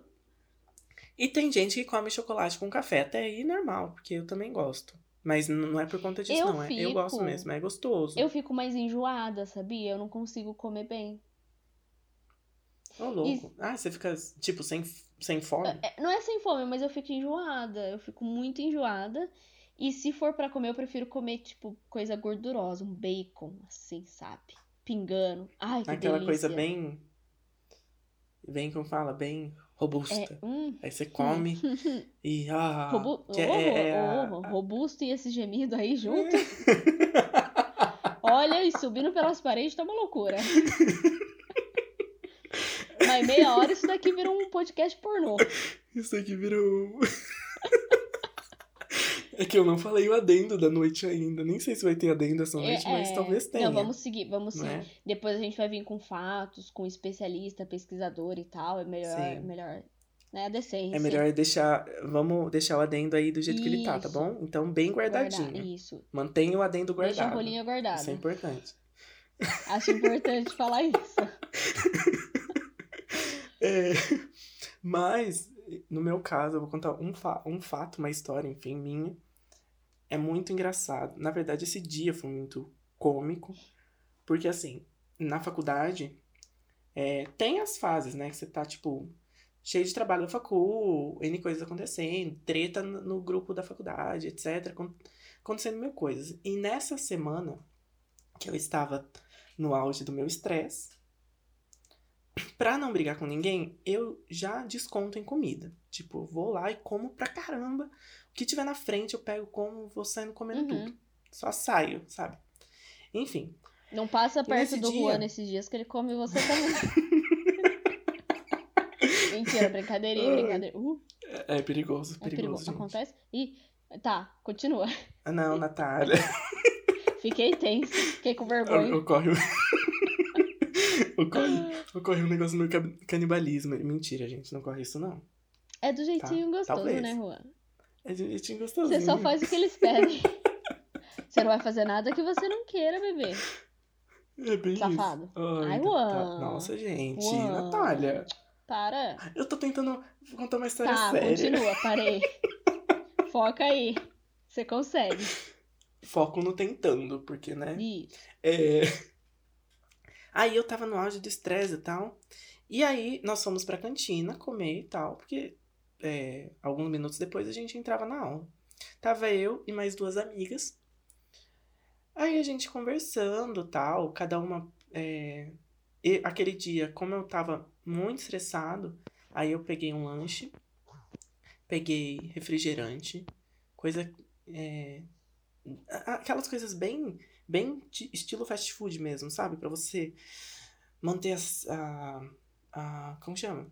E tem gente que come chocolate com café, até aí normal, porque eu também gosto. Mas não é por conta disso, Eu não. É, eu gosto fico- mesmo, é gostoso. Eu fico mais enjoada, sabia? Eu não consigo comer bem. Ô, louco. Ah, você fica, tipo, sem, sem fome? É, não é sem fome, mas eu fico enjoada. Eu fico muito enjoada. E se for pra comer, eu prefiro comer, tipo, coisa gordurosa, um bacon, assim, sabe? Pingando. Ai, que Aquela delícia. coisa bem. Bem, como fala? Bem robusta. É, hum, Aí você come <laughs> e. Ah, robu... que é- oh, oh, robusto e esse gemido aí junto. <laughs> Olha, e subindo pelas paredes tá uma loucura. <laughs> Mas meia hora isso daqui vira um podcast pornô. Isso aqui virou. É que eu não falei o adendo da noite ainda. Nem sei se vai ter adendo essa noite, mas É, talvez tenha. Não, vamos seguir, vamos não seguir. é? Depois a gente vai vir com fatos, com especialista, pesquisador e tal. É melhor, Sim. melhor, né? A decência. É melhor deixar. Vamos deixar o adendo aí do jeito que ele tá, tá Isso. bom? Então, bem guardar. guardadinho. Isso. Mantenha o adendo Deixa a guardado. rolinha guardada. Isso é importante. Acho importante <laughs> falar isso. É, mas, no meu caso, eu vou contar um, fa um fato, uma história, enfim, minha. É muito engraçado. Na verdade, esse dia foi muito cômico. Porque, assim, na faculdade, é, tem as fases, né? Que você tá, tipo, cheio de trabalho da facul, N coisas acontecendo, treta no, grupo da faculdade, etc. acon- Acontecendo mil coisas. E nessa semana, que eu estava no auge do meu estresse, Pra não brigar com ninguém, eu já desconto em comida. Tipo, vou lá e como pra caramba. O que tiver na frente eu pego, como, vou saindo comendo Uhum. tudo. Só saio, sabe? Enfim. Não passa perto nesse do dia- Juan nesses dias que ele come você <laughs> também. Mentira, brincadeirinha, brincadeira. Uh, É, é perigoso, é perigoso, perigoso. gente. Acontece? Ih, tá, continua. Ah, não, Natália. Fiquei tenso, fiquei com <laughs> vergonha. Ocorre. Ocorre, ocorre um negócio ca- canibalismo. Mentira, gente, não ocorre isso, não. É do jeitinho Tá, gostoso, talvez. né, Juan? É de jeitinho gostosinho. Você só faz o que eles pedem. <laughs> Você não vai fazer nada que você não queira, bebê. É bem Safado. isso. Ai, tá- Juan. Nossa, gente. Juan. Natália. Para. Eu tô tentando contar uma história Tá, séria. continua, parei. <laughs> Foca aí. Você consegue. Foco no tentando, porque, né? Isso. É... Aí eu tava no auge do estresse e tal. E aí nós fomos pra cantina comer e tal, porque é, alguns minutos depois a gente entrava na aula. Tava eu e mais duas amigas. Aí a gente conversando tal, cada uma. é, e aquele dia, como eu tava muito estressado, aí eu peguei um lanche, peguei refrigerante, coisa. é, aquelas coisas bem bem estilo fast food mesmo, sabe? Pra você manter as- a, a. Como chama?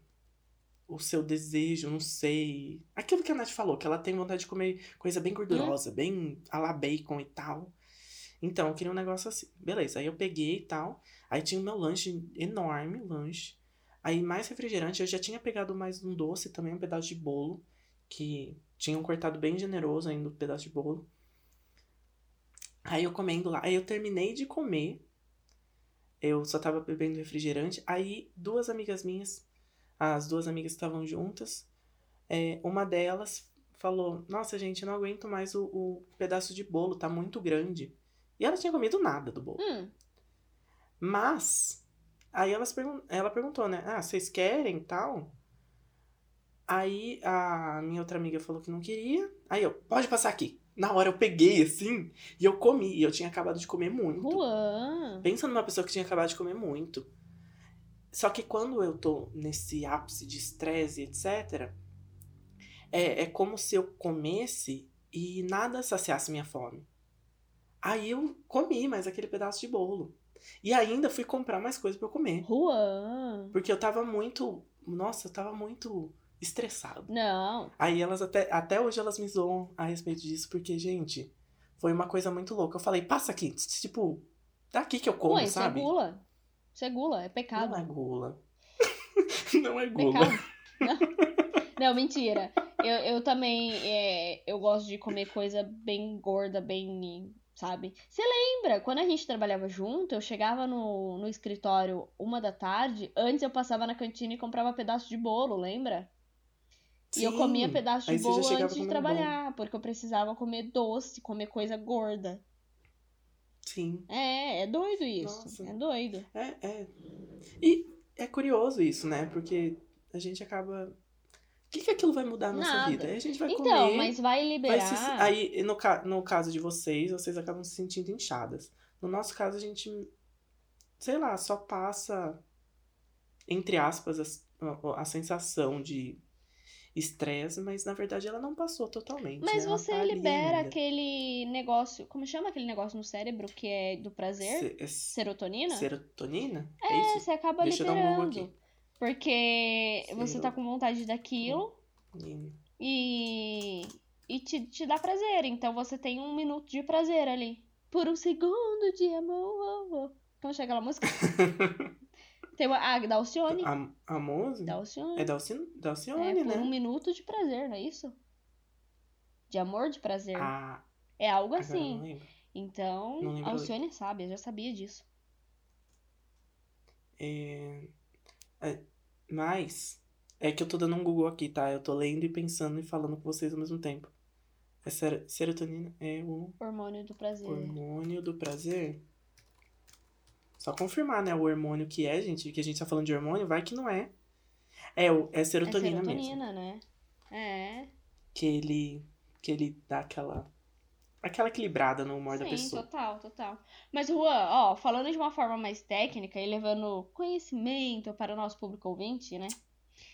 O seu desejo, não sei. Aquilo que a Nath falou, que ela tem vontade de comer coisa bem gordurosa, bem a la bacon e tal. Então, eu queria um negócio assim. Beleza, aí eu peguei e tal. Aí tinha o meu lanche, enorme lanche. Aí mais refrigerante, eu já tinha pegado mais um doce também, um pedaço de bolo. Que tinham cortado bem generoso ainda o pedaço de bolo. Aí eu comendo lá. Aí eu terminei de comer. Eu só tava bebendo refrigerante. Aí, duas amigas minhas, as duas amigas estavam juntas, é, uma delas falou: Nossa, gente, eu não aguento mais o, o, pedaço de bolo, tá muito grande. E ela tinha comido nada do bolo. Hum. Mas, aí elas pergun ela perguntou, né? Ah, vocês querem tal? Aí a minha outra amiga falou que não queria. Aí eu, pode passar aqui. Na hora eu peguei assim e eu comi. E eu tinha acabado de comer muito. Juan. Pensa numa pessoa que tinha acabado de comer muito. Só que quando eu tô nesse ápice de estresse, etc., é, é como se eu comesse e nada saciasse minha fome. Aí eu comi mais aquele pedaço de bolo. E ainda fui comprar mais coisa para eu comer. Juan. Porque eu tava muito. Nossa, eu tava muito estressado. Não. Aí elas até, até hoje elas me zoam a respeito disso, porque, gente, foi uma coisa muito louca. Eu falei, passa aqui, tipo, daqui que eu como, Ué, isso é sabe? gula. Isso é gula, é pecado. Não é gula. <laughs> Não é gula. Pecado. Não. Não, mentira. Eu, eu também, é, eu gosto de comer coisa bem gorda, bem, sabe? Você lembra, quando a gente trabalhava junto, eu chegava no, no escritório uma da tarde, antes eu passava na cantina e comprava pedaço de bolo, lembra? E eu Sim. comia pedaço de Aí bolo antes de trabalhar, porque eu precisava comer doce, comer coisa gorda. Sim. É, é doido isso. Nossa. É doido. É, é. E é curioso isso, né? Porque a gente acaba. O que, que aquilo vai mudar na nossa Nada. vida? Aí a gente vai Então, comer. mas vai vai liberar. se- Aí, no, ca... no caso de vocês, vocês acabam se sentindo inchadas. No nosso caso, a gente, sei lá, só passa, entre aspas, a- a sensação de estresse, mas na verdade ela não passou totalmente. Mas né? Você tá libera ainda. aquele negócio. Como chama aquele negócio no cérebro que é do prazer? Se- é Serotonina? Serotonina? É, É isso? você acaba Deixa um liberando. aqui. Porque você tá com vontade daquilo e, e te, te dá prazer. Então você tem um minuto de prazer ali. Por um segundo de amor. Como chega aquela música? <laughs> tem uma. Ah, da Alcione. A, a música? Da Alcione. É da Alcione, da É, né? um minuto de prazer, não é isso? De amor, de prazer. Ah, é algo eu assim. não lembro. Então, Não lembro a a Alcione é sábia, já sabia disso. É... é, Mas, é que eu tô dando um Google aqui, tá? Eu tô lendo e pensando e falando com vocês ao mesmo tempo. É ser- serotonina é o Hormônio do prazer. hormônio do prazer? Só confirmar, né? O hormônio que é, gente, que a gente tá falando de hormônio, vai que não é. É, o, é É serotonina, mesmo. serotonina, né? É. Que ele, que ele dá aquela, aquela equilibrada no humor da Sim, pessoa. total, total. Mas, Juan, ó, falando de uma forma mais técnica e levando conhecimento para o nosso público ouvinte, né?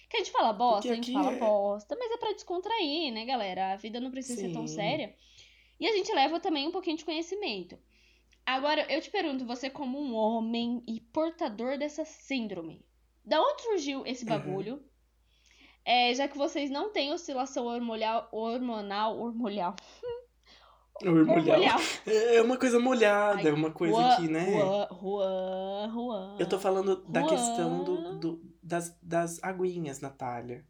Que a gente fala bosta, a gente fala é- bosta, mas é pra descontrair, né, galera? A vida não precisa ser tão Sim. séria. E a gente leva também um pouquinho de conhecimento. Agora, eu te pergunto, você como um homem e portador dessa síndrome, da onde surgiu esse Uhum. bagulho? É, já que vocês não têm oscilação hormonal, hormonal, <laughs> hormonal, Hormonal. hormonal. É uma coisa molhada, Ai, é uma coisa Juan, que, né? Juan, Juan, Juan. Eu tô falando da questão do, do- das, das aguinhas, Natália.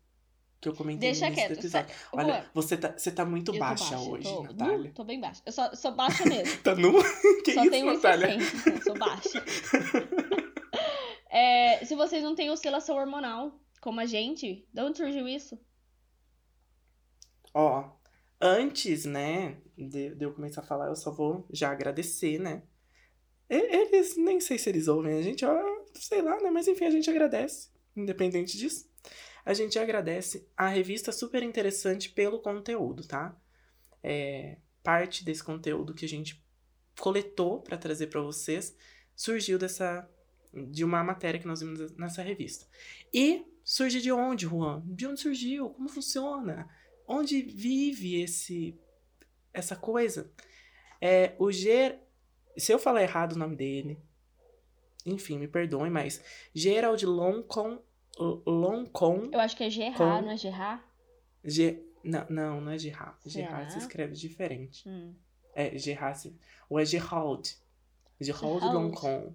Que eu comentei Deixa no quieto. episódio. Olha, Juan, você tá, você tá muito tô baixa, hoje, tô, Natália. Nu, tô bem baixa. Eu só, sou baixa <laughs> mesmo. Tá nu? <laughs> que só isso, tenho Natália? 1,60, <laughs> então sou baixa. É, se vocês não têm oscilação hormonal, como a gente, de onde surgiu isso? Ó, antes, né, de, de eu começar a falar, eu só vou já agradecer, né? Eles, nem sei se eles ouvem a gente, ó, sei lá, né? Mas enfim, a gente agradece, independente disso. A gente agradece a revista super interessante pelo conteúdo, tá? É, parte desse conteúdo que a gente coletou pra trazer pra vocês surgiu dessa de uma matéria que nós vimos nessa revista. E surge de onde, Juan? De onde surgiu? Como funciona? Onde vive esse essa coisa? É o Ger se eu falar errado o nome dele, enfim, me perdoem, mas Gerald Loncon Loncon Eu acho que é Gerard, não é Gerard? Ge, não, não, não é Gerard. Gerard se escreve diferente. Hum, É Gerard, se- ou é Gerald. Gerald. Loncon.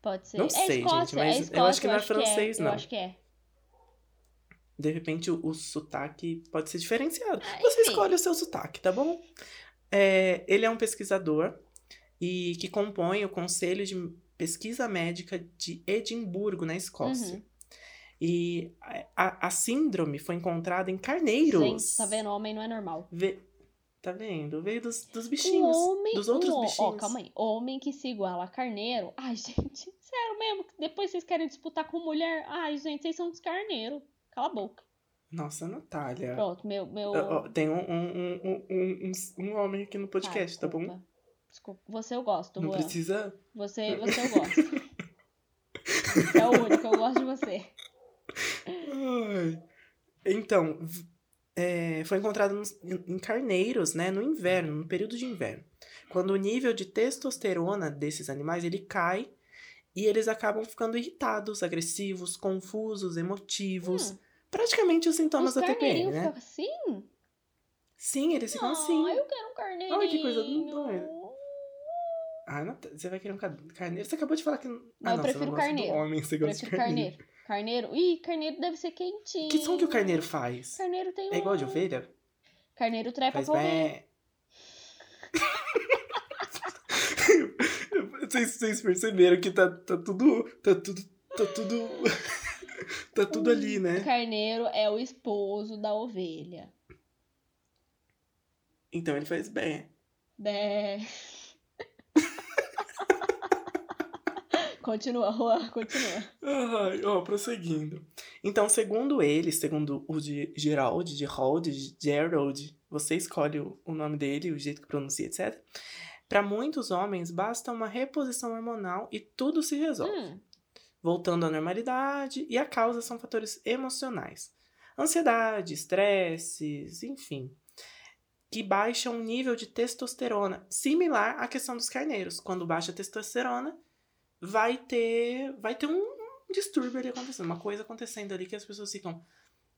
pode ser. Não é sei, Escócia, gente, mas é eu Escócia, acho que não é francês, Eu não. acho que é. De repente o, o sotaque pode ser diferenciado. Ah, Você escolhe o seu sotaque, tá bom? É, ele é um pesquisador e que compõe o Conselho de Pesquisa Médica de Edimburgo, na Escócia. Uhum. E a, a síndrome foi encontrada em carneiros. Gente, tá vendo? Homem não é normal. Vê- Tá vendo? Veio dos, dos Um bichinhos. homem, dos outros um, ho- bichinhos. Ó, calma aí. Homem que se iguala a carneiro. Ai, <laughs> gente, sério mesmo. Depois vocês querem disputar com mulher. Ai, gente, vocês são dos carneiros. Cala a boca. Nossa, Natália. Pronto, meu. meu... Tem um, um, um, um, um, um- um homem aqui no podcast, tá, bom? desculpa. Você eu gosto, Não Juan. precisa. Você, você eu gosto. <laughs> É o único, eu gosto de você. Então, é, foi encontrado nos- em carneiros, né, no inverno, no período de inverno. Quando o nível de testosterona desses animais ele cai e eles acabam ficando irritados, agressivos, confusos, emotivos. Hum, Praticamente os sintomas os da TPM, né? ficam assim? Sim, eles ficam ah, assim. eu quero um carneirinho. Ai, que coisa doida. Ah, Nat- você vai querer um ca- carneiro? Você acabou de falar que. Não, ah, eu não, prefiro você não carneiro. homem, você gosta Prefiro de carneiro. carneiro. Carneiro. Ih, carneiro deve ser quentinho. Que som que o carneiro faz? Carneiro tem É igual de um- ovelha? Carneiro trepa Faz ovelha. bem. <laughs> vocês, vocês perceberam que tá, tá tudo. Tá tudo. Tá tudo. <laughs> tá tudo ali, O né? carneiro é o esposo da ovelha. Então ele faz bem. Bé. Continua, Juan, continua. Ai, ó, prosseguindo. Então, segundo ele, segundo o de Gerald, de Gerald, Gerald, você escolhe o, o nome dele, o jeito que pronuncia, etc. Para muitos homens, basta uma reposição hormonal e tudo se resolve. Hum, voltando à normalidade, e a causa são fatores emocionais. Ansiedade, estresses, enfim, que baixam o nível de testosterona, similar à questão dos carneiros. Quando baixa a testosterona, vai ter, vai ter um, um distúrbio ali acontecendo, uma coisa acontecendo ali que as pessoas ficam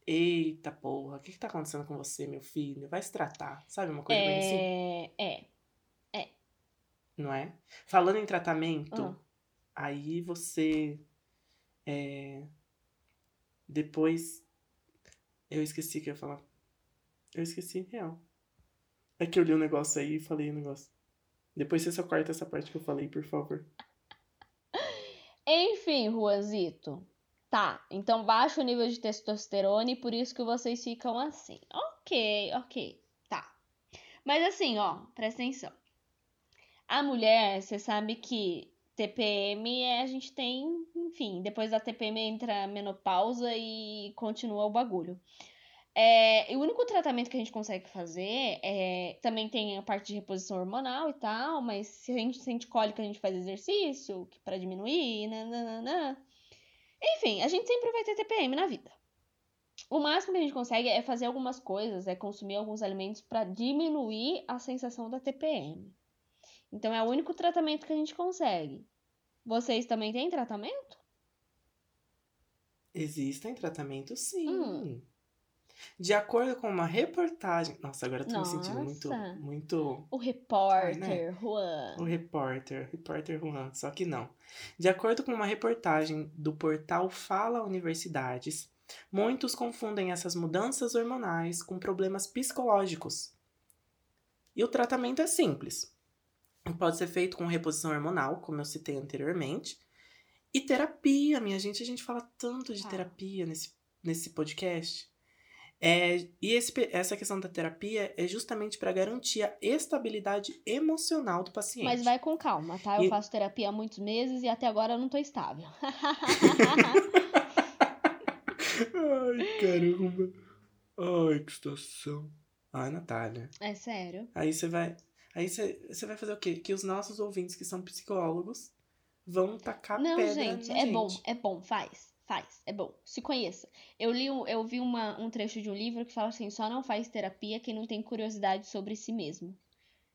Eita porra, o que, que tá acontecendo com você, meu filho? Vai se tratar, sabe? Uma coisa bem assim, é, é. não é? Falando em tratamento, Ah. Aí você. É, depois. Eu esqueci o que eu ia falar. Eu esqueci, real. É que eu li um negócio aí e falei um negócio. Depois você só corta essa parte que eu falei, por favor. Enfim, Juanzito. Tá, então baixa o nível de testosterona e por isso que vocês ficam assim. Ok, ok, tá. Mas assim, ó, presta atenção. A mulher, você sabe que TPM é a gente tem, enfim, depois da TPM entra a menopausa e continua o bagulho. É, o único tratamento que a gente consegue fazer é. Também tem a parte de reposição hormonal e tal, mas se a gente sente cólica, a gente faz exercício para diminuir, nananana. Enfim, a gente sempre vai ter TPM na vida. O máximo que a gente consegue é fazer algumas coisas, é consumir alguns alimentos para diminuir a sensação da TPM. Então é o único tratamento que a gente consegue. Vocês também têm tratamento? Existem tratamentos, sim. Hum. De acordo com uma reportagem. Nossa, agora eu tô me sentindo muito. Nossa. Muito. O repórter, Ai, né? Juan. O repórter, repórter Juan, só que não. De acordo com uma reportagem do portal Fala Universidades, muitos confundem essas mudanças hormonais com problemas psicológicos. E o tratamento é simples. Pode ser feito com reposição hormonal, como eu citei anteriormente, e terapia, minha gente. A gente fala tanto de Ah. terapia nesse, nesse podcast. É, e esse essa questão da terapia é justamente para garantir a estabilidade emocional do paciente. Mas vai com calma, tá? Eu E- faço terapia há muitos meses e até agora eu não tô estável. <laughs> Ai, caramba. Ai, que situação. Ai, Natália. é sério? Aí você vai. Aí você, vai fazer o quê? Que os nossos ouvintes que são psicólogos vão tacar Não, pedra gente, na é gente. bom, é bom, faz, faz, é bom. Se conheça. Eu li, eu vi uma, um trecho de um livro que fala assim: só não faz terapia quem não tem curiosidade sobre si mesmo.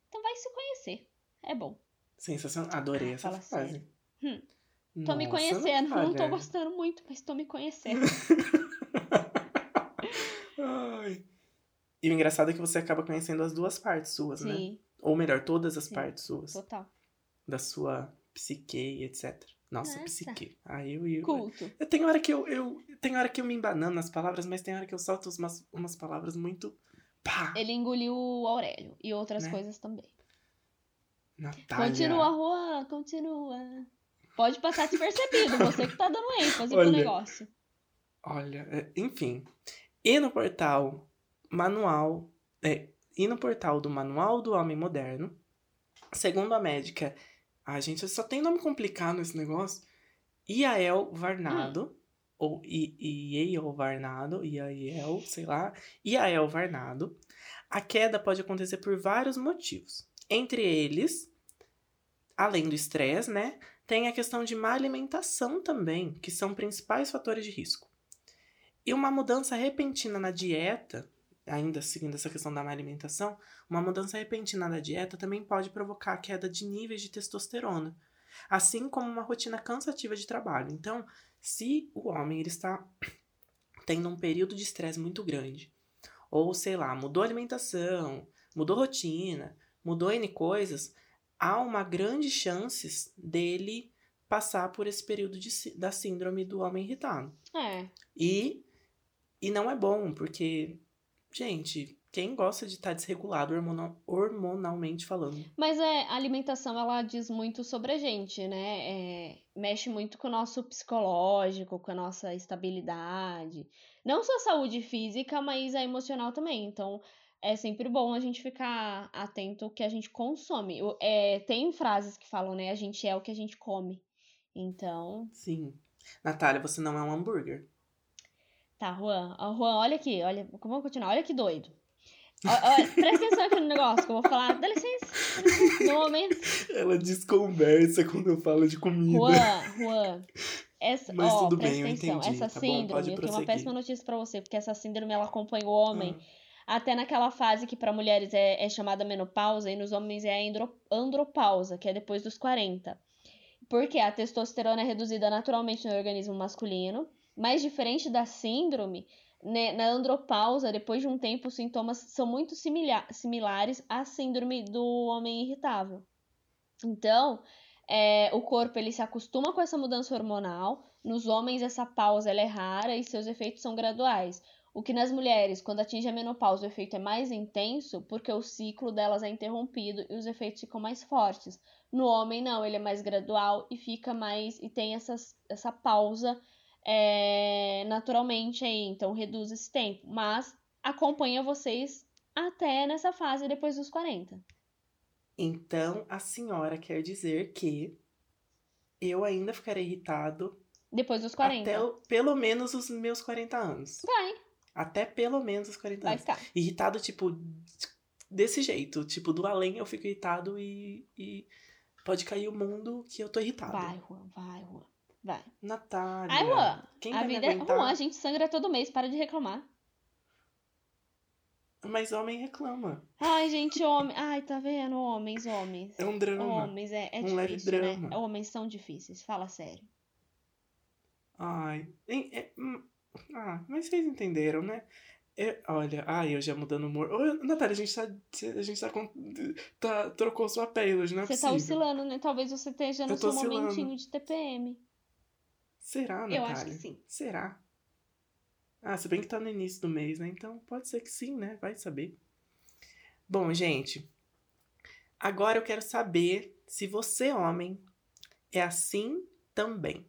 Então vai se conhecer. É bom. Sensacional. Adorei Ah, essa frase. Hum. Tô me Nossa, conhecendo. Não tô gostando muito, mas tô me conhecendo. <laughs> E o engraçado é que você acaba conhecendo as duas partes suas, né? Sim, Ou melhor, todas as Sim. partes suas. total. Da sua psique etc. Nossa, Nossa. psique. Aí eu, eu, Culto. eu tenho hora que eu, eu tem hora que eu me embanano nas palavras, mas tem hora que eu solto umas, umas palavras muito pá. Ele engoliu o Aurélio e outras Né? coisas também. Natália. Continua, Juan, continua. Pode passar despercebido, você que tá dando ênfase Olha. pro negócio. Olha, é, enfim. E no portal manual, é, e no portal do Manual do Homem Moderno, segundo a médica, a gente só tem nome complicado nesse negócio, Iael Varnado, ou I- Iael Varnado, Iael, sei lá, Iael Varnado, a queda pode acontecer por vários motivos. Entre eles, além do estresse, né, tem a questão de má alimentação também, que são principais fatores de risco. E uma mudança repentina na dieta, ainda seguindo essa questão da má alimentação, uma mudança repentina na dieta também pode provocar queda de níveis de testosterona, assim como uma rotina cansativa de trabalho. Então, se o homem ele está <clears throat> tendo um período de estresse muito grande, ou sei lá, mudou a alimentação, mudou rotina, mudou N coisas, há uma grande chance dele passar por esse período de da síndrome do homem irritado. É. E, e não é bom, porque, gente, quem gosta de estar desregulado hormonal- hormonalmente falando? Mas é, a alimentação, ela diz muito sobre a gente, né? É, mexe muito com o nosso psicológico, com a nossa estabilidade. Não só a saúde física, mas a emocional também. Então, é sempre bom a gente ficar atento ao que a gente consome. É, tem frases que falam, né? A gente é o que a gente come. Então, Sim. Natália, você não é um hambúrguer. Tá, Juan. Ó, Juan, olha aqui, olha, vamos continuar, olha que doido. Ó, ó, presta atenção aqui no negócio que eu vou falar. Dá licença, dá licença, no momento. Ela desconversa quando eu falo de comida. Juan, Juan. Essa, Mas ó, tudo presta bem, eu atenção. entendi, Essa tá bom? síndrome, Pode eu tenho uma péssima notícia pra você, porque essa síndrome ela acompanha o homem Ah, até naquela fase que pra mulheres é, é chamada menopausa e nos homens é a andro- andropausa, que é depois dos 40. Porque a testosterona é reduzida naturalmente no organismo masculino, mas diferente da síndrome, né, na andropausa, depois de um tempo, os sintomas são muito simila- similares à síndrome do homem irritável. Então, é, o corpo ele se acostuma com essa mudança hormonal. Nos homens, essa pausa é rara e seus efeitos são graduais. O que nas mulheres, quando atinge a menopausa, o efeito é mais intenso, porque o ciclo delas é interrompido e os efeitos ficam mais fortes. No homem, não, ele é mais gradual e fica mais. e tem essas, essa pausa é, naturalmente aí, então reduz esse tempo. Mas acompanha vocês até nessa fase depois dos 40. Então, a senhora quer dizer que eu ainda ficarei irritado Depois dos 40. até o- pelo menos os meus 40 anos. Vai, Até pelo menos os 40 vai anos. ficar. Irritado, tipo, desse jeito. Tipo, do além eu fico irritado e, e pode cair o mundo que eu tô irritado. Vai, Juan, vai, Juan. Vai. Natália. Ai, Juan, Quem a vida é. Juan, a gente sangra todo mês, para de reclamar. Mas homem reclama. Ai, gente, homem. Ai, tá vendo? Homens, homens. É um drama. Homens, é, é Um leve difícil, né? drama. Homens são difíceis, fala sério. Ai. é- hum, ah, mas vocês entenderam, né? É, olha, ai, eu já mudando o humor. Ô, Natália, a gente tá. A gente tá, com- tá trocou sua pele hoje, não é você tá possível. oscilando, né? Talvez você esteja no Eu seu oscilando. momentinho de TPM. Será, Natália? Eu acho que sim. Será? Ah, se bem que tá no início do mês, né? Então pode ser que sim, né? Vai saber. Bom, gente. Agora eu quero saber se você, homem, é assim também.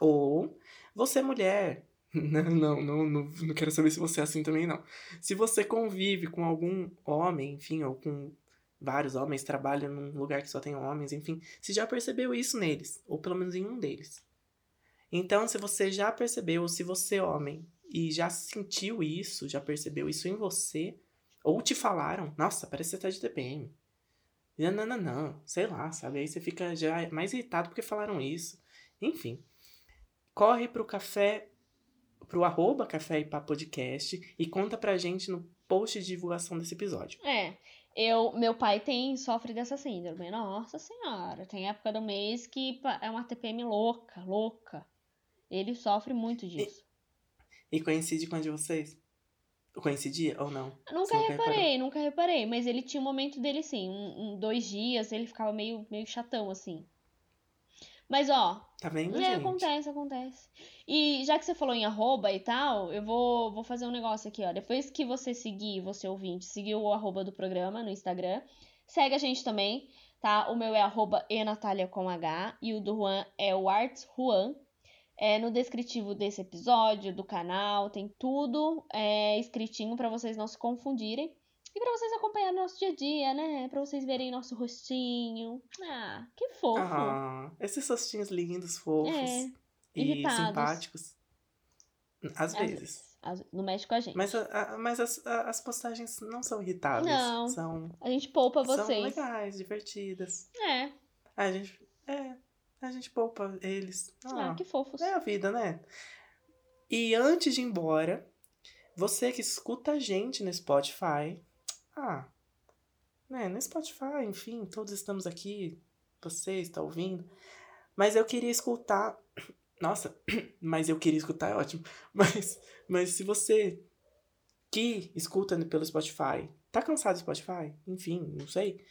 Ou você, mulher. <laughs> Não, não, não, não, não quero saber se você é assim também, não. Se você convive com algum homem, enfim, ou com vários homens, trabalha num lugar que só tem homens, enfim, se já percebeu isso neles, ou pelo menos em um deles. Então, se você já percebeu, se você homem e já sentiu isso, já percebeu isso em você, ou te falaram, nossa, parece que você tá de TPM. Não, não, não, não, sei lá, sabe? Aí você fica já mais irritado porque falaram isso. Enfim, corre pro café, pro arroba café e pá podcast e conta pra gente no post de divulgação desse episódio. É. Eu, meu pai tem, sofre dessa síndrome. Nossa senhora. Tem época do mês que é uma TPM louca, louca. Ele sofre muito disso. E coincide com a de vocês? Coincidia ou não? Nunca Você reparei, nunca reparei. Mas ele tinha um momento dele, sim. Um, um- dois dias, ele ficava meio, meio chatão, assim. Mas, ó, Tá vendo, é, gente? acontece, acontece. E já que você falou em arroba e tal, eu vou, vou fazer um negócio aqui, ó. Depois que você seguir, você ouvinte, seguir o arroba do programa no Instagram, segue a gente também. tá? O meu é arroba enatalia com H e o do Juan é o Arts Juan. É, no descritivo desse episódio, do canal, tem tudo é, escritinho para vocês não se confundirem. E pra vocês acompanharem nosso dia a dia, né? Pra vocês verem nosso rostinho. Ah, que fofo. Ah, esses rostinhos lindos, fofos É, e irritados. simpáticos. Às Às vezes. Não mexe com a gente. Mas, a- a- mas as, a- as postagens não são irritáveis. Não. São, A gente poupa são vocês. legais, divertidas. É. A gente. É. A gente poupa eles. Ah, Ah, que fofos. É a vida, né? E antes de ir embora, você que escuta a gente no Spotify, ah, né, no Spotify, enfim, todos estamos aqui, você está ouvindo, mas eu queria escutar, <coughs> nossa, <coughs> mas eu queria escutar é ótimo, <laughs> mas, mas se você que escuta pelo Spotify, tá cansado do Spotify, enfim, não sei,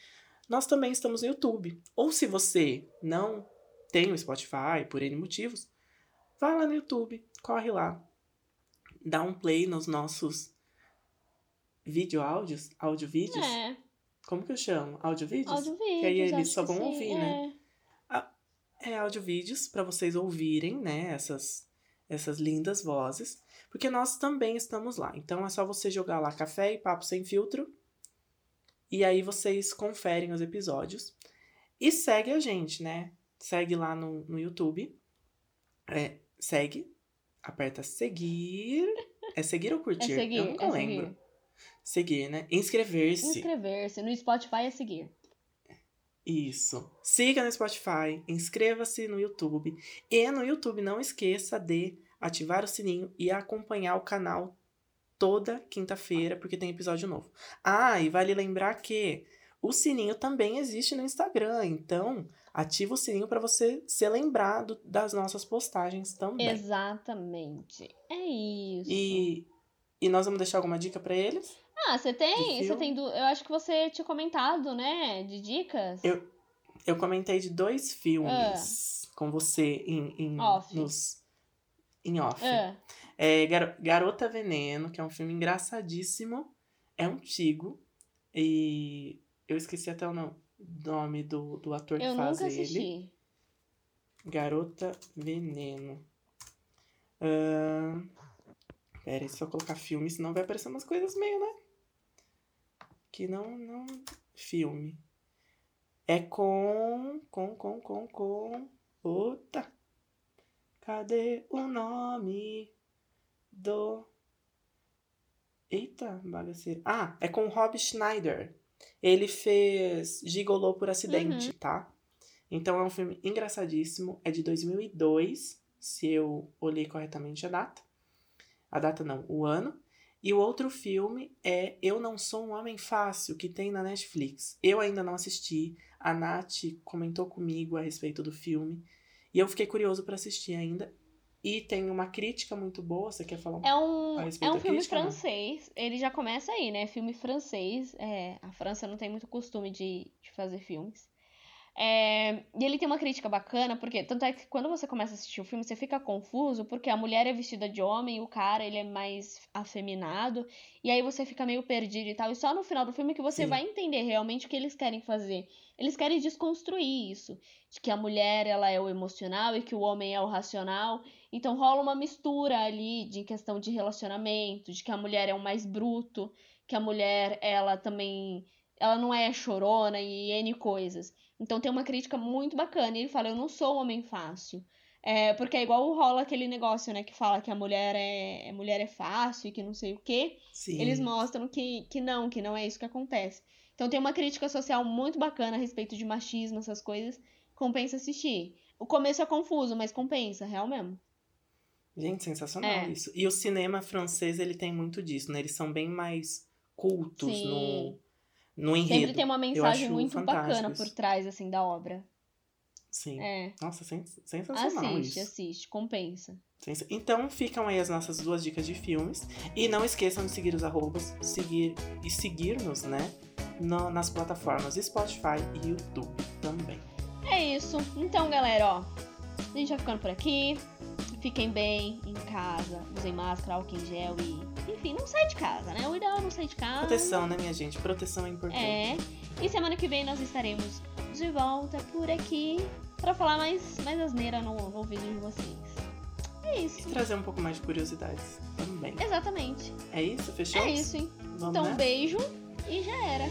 nós também estamos no YouTube, ou se você não tem o Spotify por N motivos, vai lá no YouTube, corre lá, dá um play nos nossos vídeo áudios, áudio vídeos, É, como que eu chamo? Áudio vídeos? áudio vídeos. Que aí eles só vão sim, ouvir, né? É áudio vídeos para vocês ouvirem, né, essas essas lindas vozes, porque nós também estamos lá. Então é só você jogar lá café e papo sem filtro e aí vocês conferem os episódios e segue a gente, né? Segue lá no, no YouTube. É, segue, aperta seguir. É seguir ou É curtir? seguir, Eu nunca é lembro. seguir. Seguir, né? Inscrever-se. Inscrever-se. No Spotify é seguir. Isso. Siga no Spotify, inscreva-se no YouTube. E no YouTube não esqueça de ativar o sininho e acompanhar o canal toda quinta-feira, porque tem episódio novo. Ah, e vale lembrar que o sininho também existe no Instagram, então ativa o sininho para você ser lembrado das nossas postagens também. Exatamente. É isso. E, e nós vamos deixar alguma dica para eles? Ah, você tem? Você tem. Eu acho que você tinha comentado, né? De dicas. Eu- Eu comentei de dois filmes com você em, em, Ah. Off. nos em off. Ah, É Gar- Garota Veneno, que é um filme engraçadíssimo. É antigo. E eu esqueci até o no- nome do, do ator que eu faz nunca ele. assisti. Garota Veneno. Ahn, Pera aí, se eu colocar filme, senão vai aparecer umas coisas meio, né? Que não, não... Filme. É com... Com, com, com, com... Puta! Cadê o nome do... Eita, bagaceiro. Ah, é com Rob Schneider. Ele fez Gigolô por acidente, tá? Então é um filme engraçadíssimo. É de 2002, se eu olhei corretamente a data. A data não, o ano. E o outro filme é Eu Não Sou um Homem Fácil, que tem na Netflix. Eu ainda não assisti. A Nath comentou comigo a respeito do filme. E eu fiquei curioso pra assistir ainda. E tem uma crítica muito boa. Você quer falar um É um, A é um filme crítica, não? francês. Ele já começa aí, né? Filme francês. É, a França não tem muito costume de, de fazer filmes. É, e ele tem uma crítica bacana, porque tanto é que quando você começa a assistir o filme, você fica confuso, porque a mulher é vestida de homem, o cara ele é mais afeminado, e aí você fica meio perdido e tal. E só no final do filme que você Sim. vai entender realmente o que eles querem fazer. Eles querem desconstruir isso, de que a mulher ela é o emocional e que o homem é o racional. Então rola uma mistura ali de questão de relacionamento, de que a mulher é o mais bruto, que a mulher ela também ela não é chorona e N coisas. Então tem uma crítica muito bacana. E ele fala: Eu não sou um homem fácil. É, porque é igual rola aquele negócio, né? Que fala que a mulher é, a mulher é fácil e que não sei o quê. Sim. Eles mostram que, que não, que não é isso que acontece. Então tem uma crítica social muito bacana a respeito de machismo, essas coisas. Compensa assistir. O começo é confuso, mas compensa, real mesmo. Gente, sensacional É. isso. E o cinema francês, ele tem muito disso, né? Eles são bem mais cultos Sim. no, no enredo. Sempre tem uma mensagem muito bacana isso. por trás, assim, da obra. Sim. É. Nossa, sens- sensacional Assiste, isso. assiste, compensa. Então ficam aí as nossas duas dicas de filmes. E não esqueçam de seguir os arrobas, seguir e seguir-nos, né? no- nas plataformas Spotify e YouTube também. É isso. Então, galera, ó. A gente vai ficando por aqui. Fiquem bem em casa. Usem máscara, álcool em gel e. Enfim, não sai de casa, né? O ideal é não sair de casa. Proteção, né, minha gente? Proteção é importante. É. E semana que vem nós estaremos de volta por aqui pra falar mais, mais asneira no, no ouvido de vocês. É E isso. trazer um pouco mais de curiosidades também. Exatamente. É isso? Fechou? É isso, hein? Vamos Então, um beijo e já era.